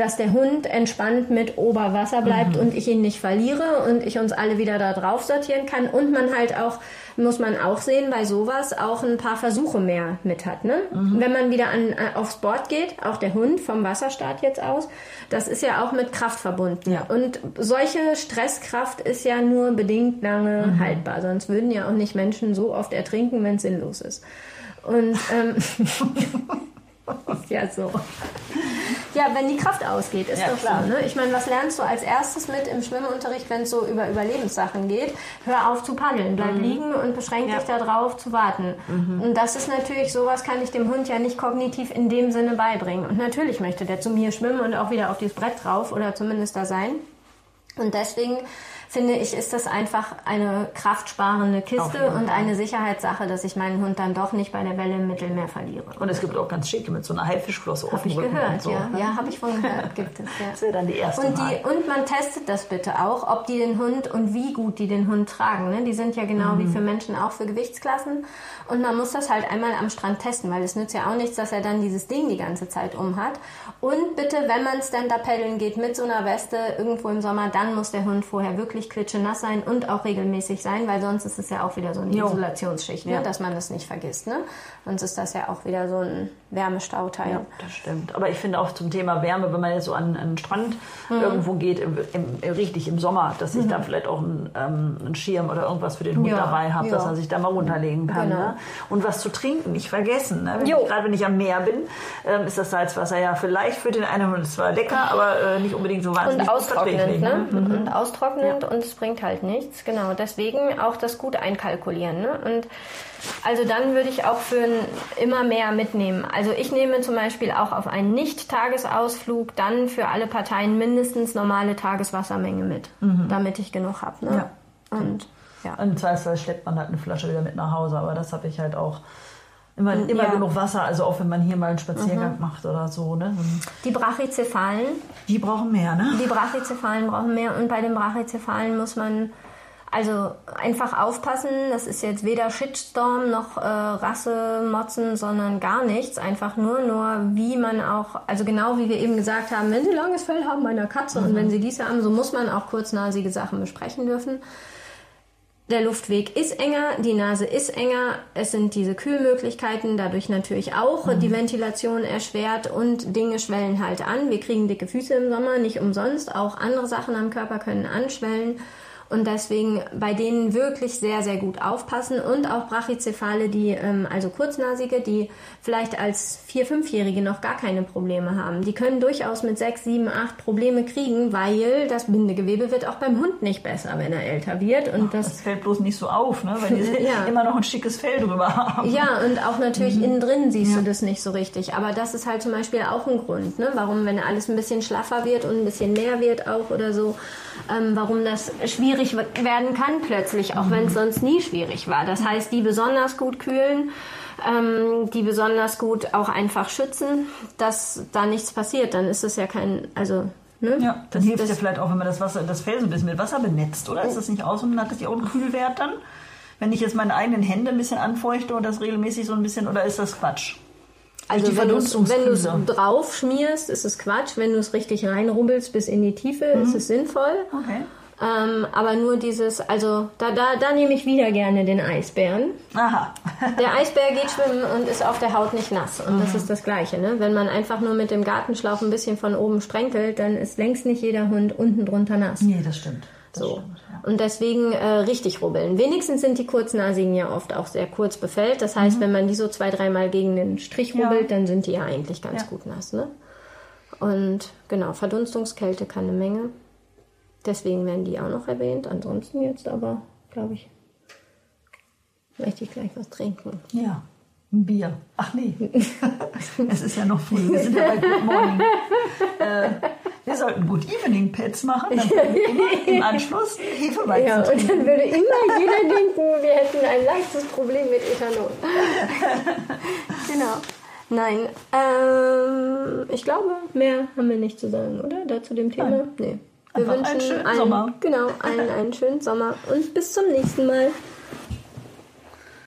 dass der Hund entspannt mit Oberwasser bleibt mhm. und ich ihn nicht verliere und ich uns alle wieder da drauf sortieren kann und man halt auch, muss man auch sehen, bei sowas auch ein paar Versuche mehr mit hat. Ne? Mhm. Wenn man wieder an, äh, aufs Board geht, auch der Hund vom Wasserstart jetzt aus, das ist ja auch mit Kraft verbunden. Ja. Und solche Stresskraft ist ja nur bedingt lange mhm. haltbar, sonst würden ja auch nicht Menschen so oft ertrinken, wenn es sinnlos ist. Und ähm, ja so. Ja, wenn die Kraft ausgeht, ist ja, doch klar. So, ne? Ich meine, was lernst du als erstes mit im Schwimmunterricht, wenn es so über Überlebenssachen geht? Hör auf zu paddeln, bleib mhm. liegen und beschränk ja. dich darauf zu warten. Mhm. Und das ist natürlich, sowas kann ich dem Hund ja nicht kognitiv in dem Sinne beibringen. Und natürlich möchte der zu mir schwimmen und auch wieder auf dieses Brett drauf oder zumindest da sein. Und deswegen finde ich, ist das einfach eine kraftsparende Kiste und eine Sicherheitssache, dass ich meinen Hund dann doch nicht bei der Welle im Mittelmeer verliere. Und es gibt auch ganz schicke mit so einer Haifischflosse auf dem Rücken. Gehört, so. ja. Ja, habe ich von gehört, gibt es. Ja. Das wäre dann die erste und, die, und man testet das bitte auch, ob die den Hund und wie gut die den Hund tragen. Ne? Die sind ja genau mhm. wie für Menschen auch für Gewichtsklassen. Und man muss das halt einmal am Strand testen, weil es nützt ja auch nichts, dass er dann dieses Ding die ganze Zeit um hat. Und bitte, wenn man Stand-Up-Paddeln geht mit so einer Weste irgendwo im Sommer, dann muss der Hund vorher wirklich klitschenass sein und auch regelmäßig sein, weil sonst ist es ja auch wieder so eine jo. Isolationsschicht, ne? Ja. dass man das nicht vergisst. Ne? Sonst ist das ja auch wieder so ein Wärmestauteil. Ja, das stimmt. Aber ich finde auch zum Thema Wärme, wenn man jetzt so an, an den Strand mhm. irgendwo geht, im, im, richtig im Sommer, dass ich mhm. da vielleicht auch einen, ähm, einen, Schirm oder irgendwas für den Hund ja. dabei habe, ja. dass er sich da mal runterlegen kann. Genau. Ne? Und was zu trinken, nicht vergessen. Ne? Gerade wenn ich am Meer bin, ähm, ist das Salzwasser ja vielleicht für den einen Hund zwar lecker, aber äh, nicht unbedingt so wahnsinnig und austrocknend, ne? Mhm. Und austrocknend und es bringt halt nichts. Genau, deswegen auch das gut einkalkulieren. Ne? Und also dann würde ich auch für ein, immer mehr mitnehmen. Also ich nehme zum Beispiel auch auf einen Nicht-Tagesausflug dann für alle Parteien mindestens normale Tageswassermenge mit, mhm. damit ich genug habe. Ne? Ja. Und ja. Im Zweifelsfall schleppt man halt eine Flasche wieder mit nach Hause, aber das habe ich halt auch. Immer, immer ja. genug Wasser, also auch wenn man hier mal einen Spaziergang mhm. macht oder so. Ne? Die Brachycephalen. Die brauchen mehr, ne? Die Brachycephalen brauchen mehr und bei den Brachycephalen muss man also einfach aufpassen, das ist jetzt weder Shitstorm noch äh, Rasse, Motzen, sondern gar nichts. Einfach nur, nur wie man auch, also genau wie wir eben gesagt haben, wenn sie langes Fell haben bei einer Katze mhm. und wenn sie dies haben, so muss man auch kurznasige Sachen besprechen dürfen. Der Luftweg ist enger, die Nase ist enger, es sind diese Kühlmöglichkeiten, dadurch natürlich auch mhm. die Ventilation erschwert und Dinge schwellen halt an. Wir kriegen dicke Füße im Sommer, nicht umsonst, auch andere Sachen am Körper können anschwellen und deswegen bei denen wirklich sehr, sehr gut aufpassen und auch Brachycephale, die, ähm, also Kurznasige, die vielleicht als Vier-, Fünfjährige noch gar keine Probleme haben. Die können durchaus mit sechs, sieben, acht Probleme kriegen, weil das Bindegewebe wird auch beim Hund nicht besser, wenn er älter wird. Und das, das fällt bloß nicht so auf, ne? weil die ja. immer noch ein schickes Fell drüber haben. Ja, und auch natürlich mhm. innen drin siehst ja. du das nicht so richtig. Aber das ist halt zum Beispiel auch ein Grund, ne? warum, wenn alles ein bisschen schlaffer wird und ein bisschen mehr wird auch oder so, ähm, warum das schwierig werden kann plötzlich, auch mhm. wenn es sonst nie schwierig war. Das heißt, die besonders gut kühlen, ähm, die besonders gut auch einfach schützen, dass da nichts passiert. Dann ist es ja kein, also Ne? Ja, dann hilft das, ja vielleicht auch, wenn man das Wasser, das Fell so ein bisschen mit Wasser benetzt, oder? Ist das nicht aus und hat das ja auch einen Kühlwert dann? Wenn ich jetzt meine eigenen Hände ein bisschen anfeuchte und das regelmäßig so ein bisschen, oder ist das Quatsch? Also wenn du es drauf schmierst, ist es Quatsch. Wenn du es richtig reinrubbelst bis in die Tiefe, mhm. ist es sinnvoll. Okay. Ähm, aber nur dieses, also da, da, da nehme ich wieder gerne den Eisbären. Aha. der Eisbär geht schwimmen und ist auf der Haut nicht nass. Und mhm. das ist das Gleiche. Ne? Wenn man einfach nur mit dem Gartenschlauch ein bisschen von oben sprenkelt, dann ist längst nicht jeder Hund unten drunter nass. Nee, das stimmt. Das so. Stimmt, ja. Und deswegen äh, richtig rubbeln. Wenigstens sind die Kurznasigen ja oft auch sehr kurz befällt. Das heißt, mhm. wenn man die so zwei, dreimal gegen den Strich rubbelt, ja. dann sind die ja eigentlich ganz ja. gut nass. Ne? Und genau, Verdunstungskälte kann eine Menge. Deswegen werden die auch noch erwähnt. Ansonsten jetzt aber, glaube ich, möchte ich gleich was trinken. Ja, ein Bier. Ach nee, es ist ja noch früh. Wir sind ja bei Good Morning. Äh, wir sollten Good Evening Pets machen, dann würden wir immer im Anschluss Hefeweizen Ja, und trinken. dann würde immer jeder denken, wir hätten ein leichtes Problem mit Ethanol. genau. Nein, ähm, ich glaube, mehr haben wir nicht zu sagen, oder? Da zu dem Thema? Nee. Wir Einfach einen schönen allen, Sommer. Genau, allen einen schönen Sommer und bis zum nächsten Mal.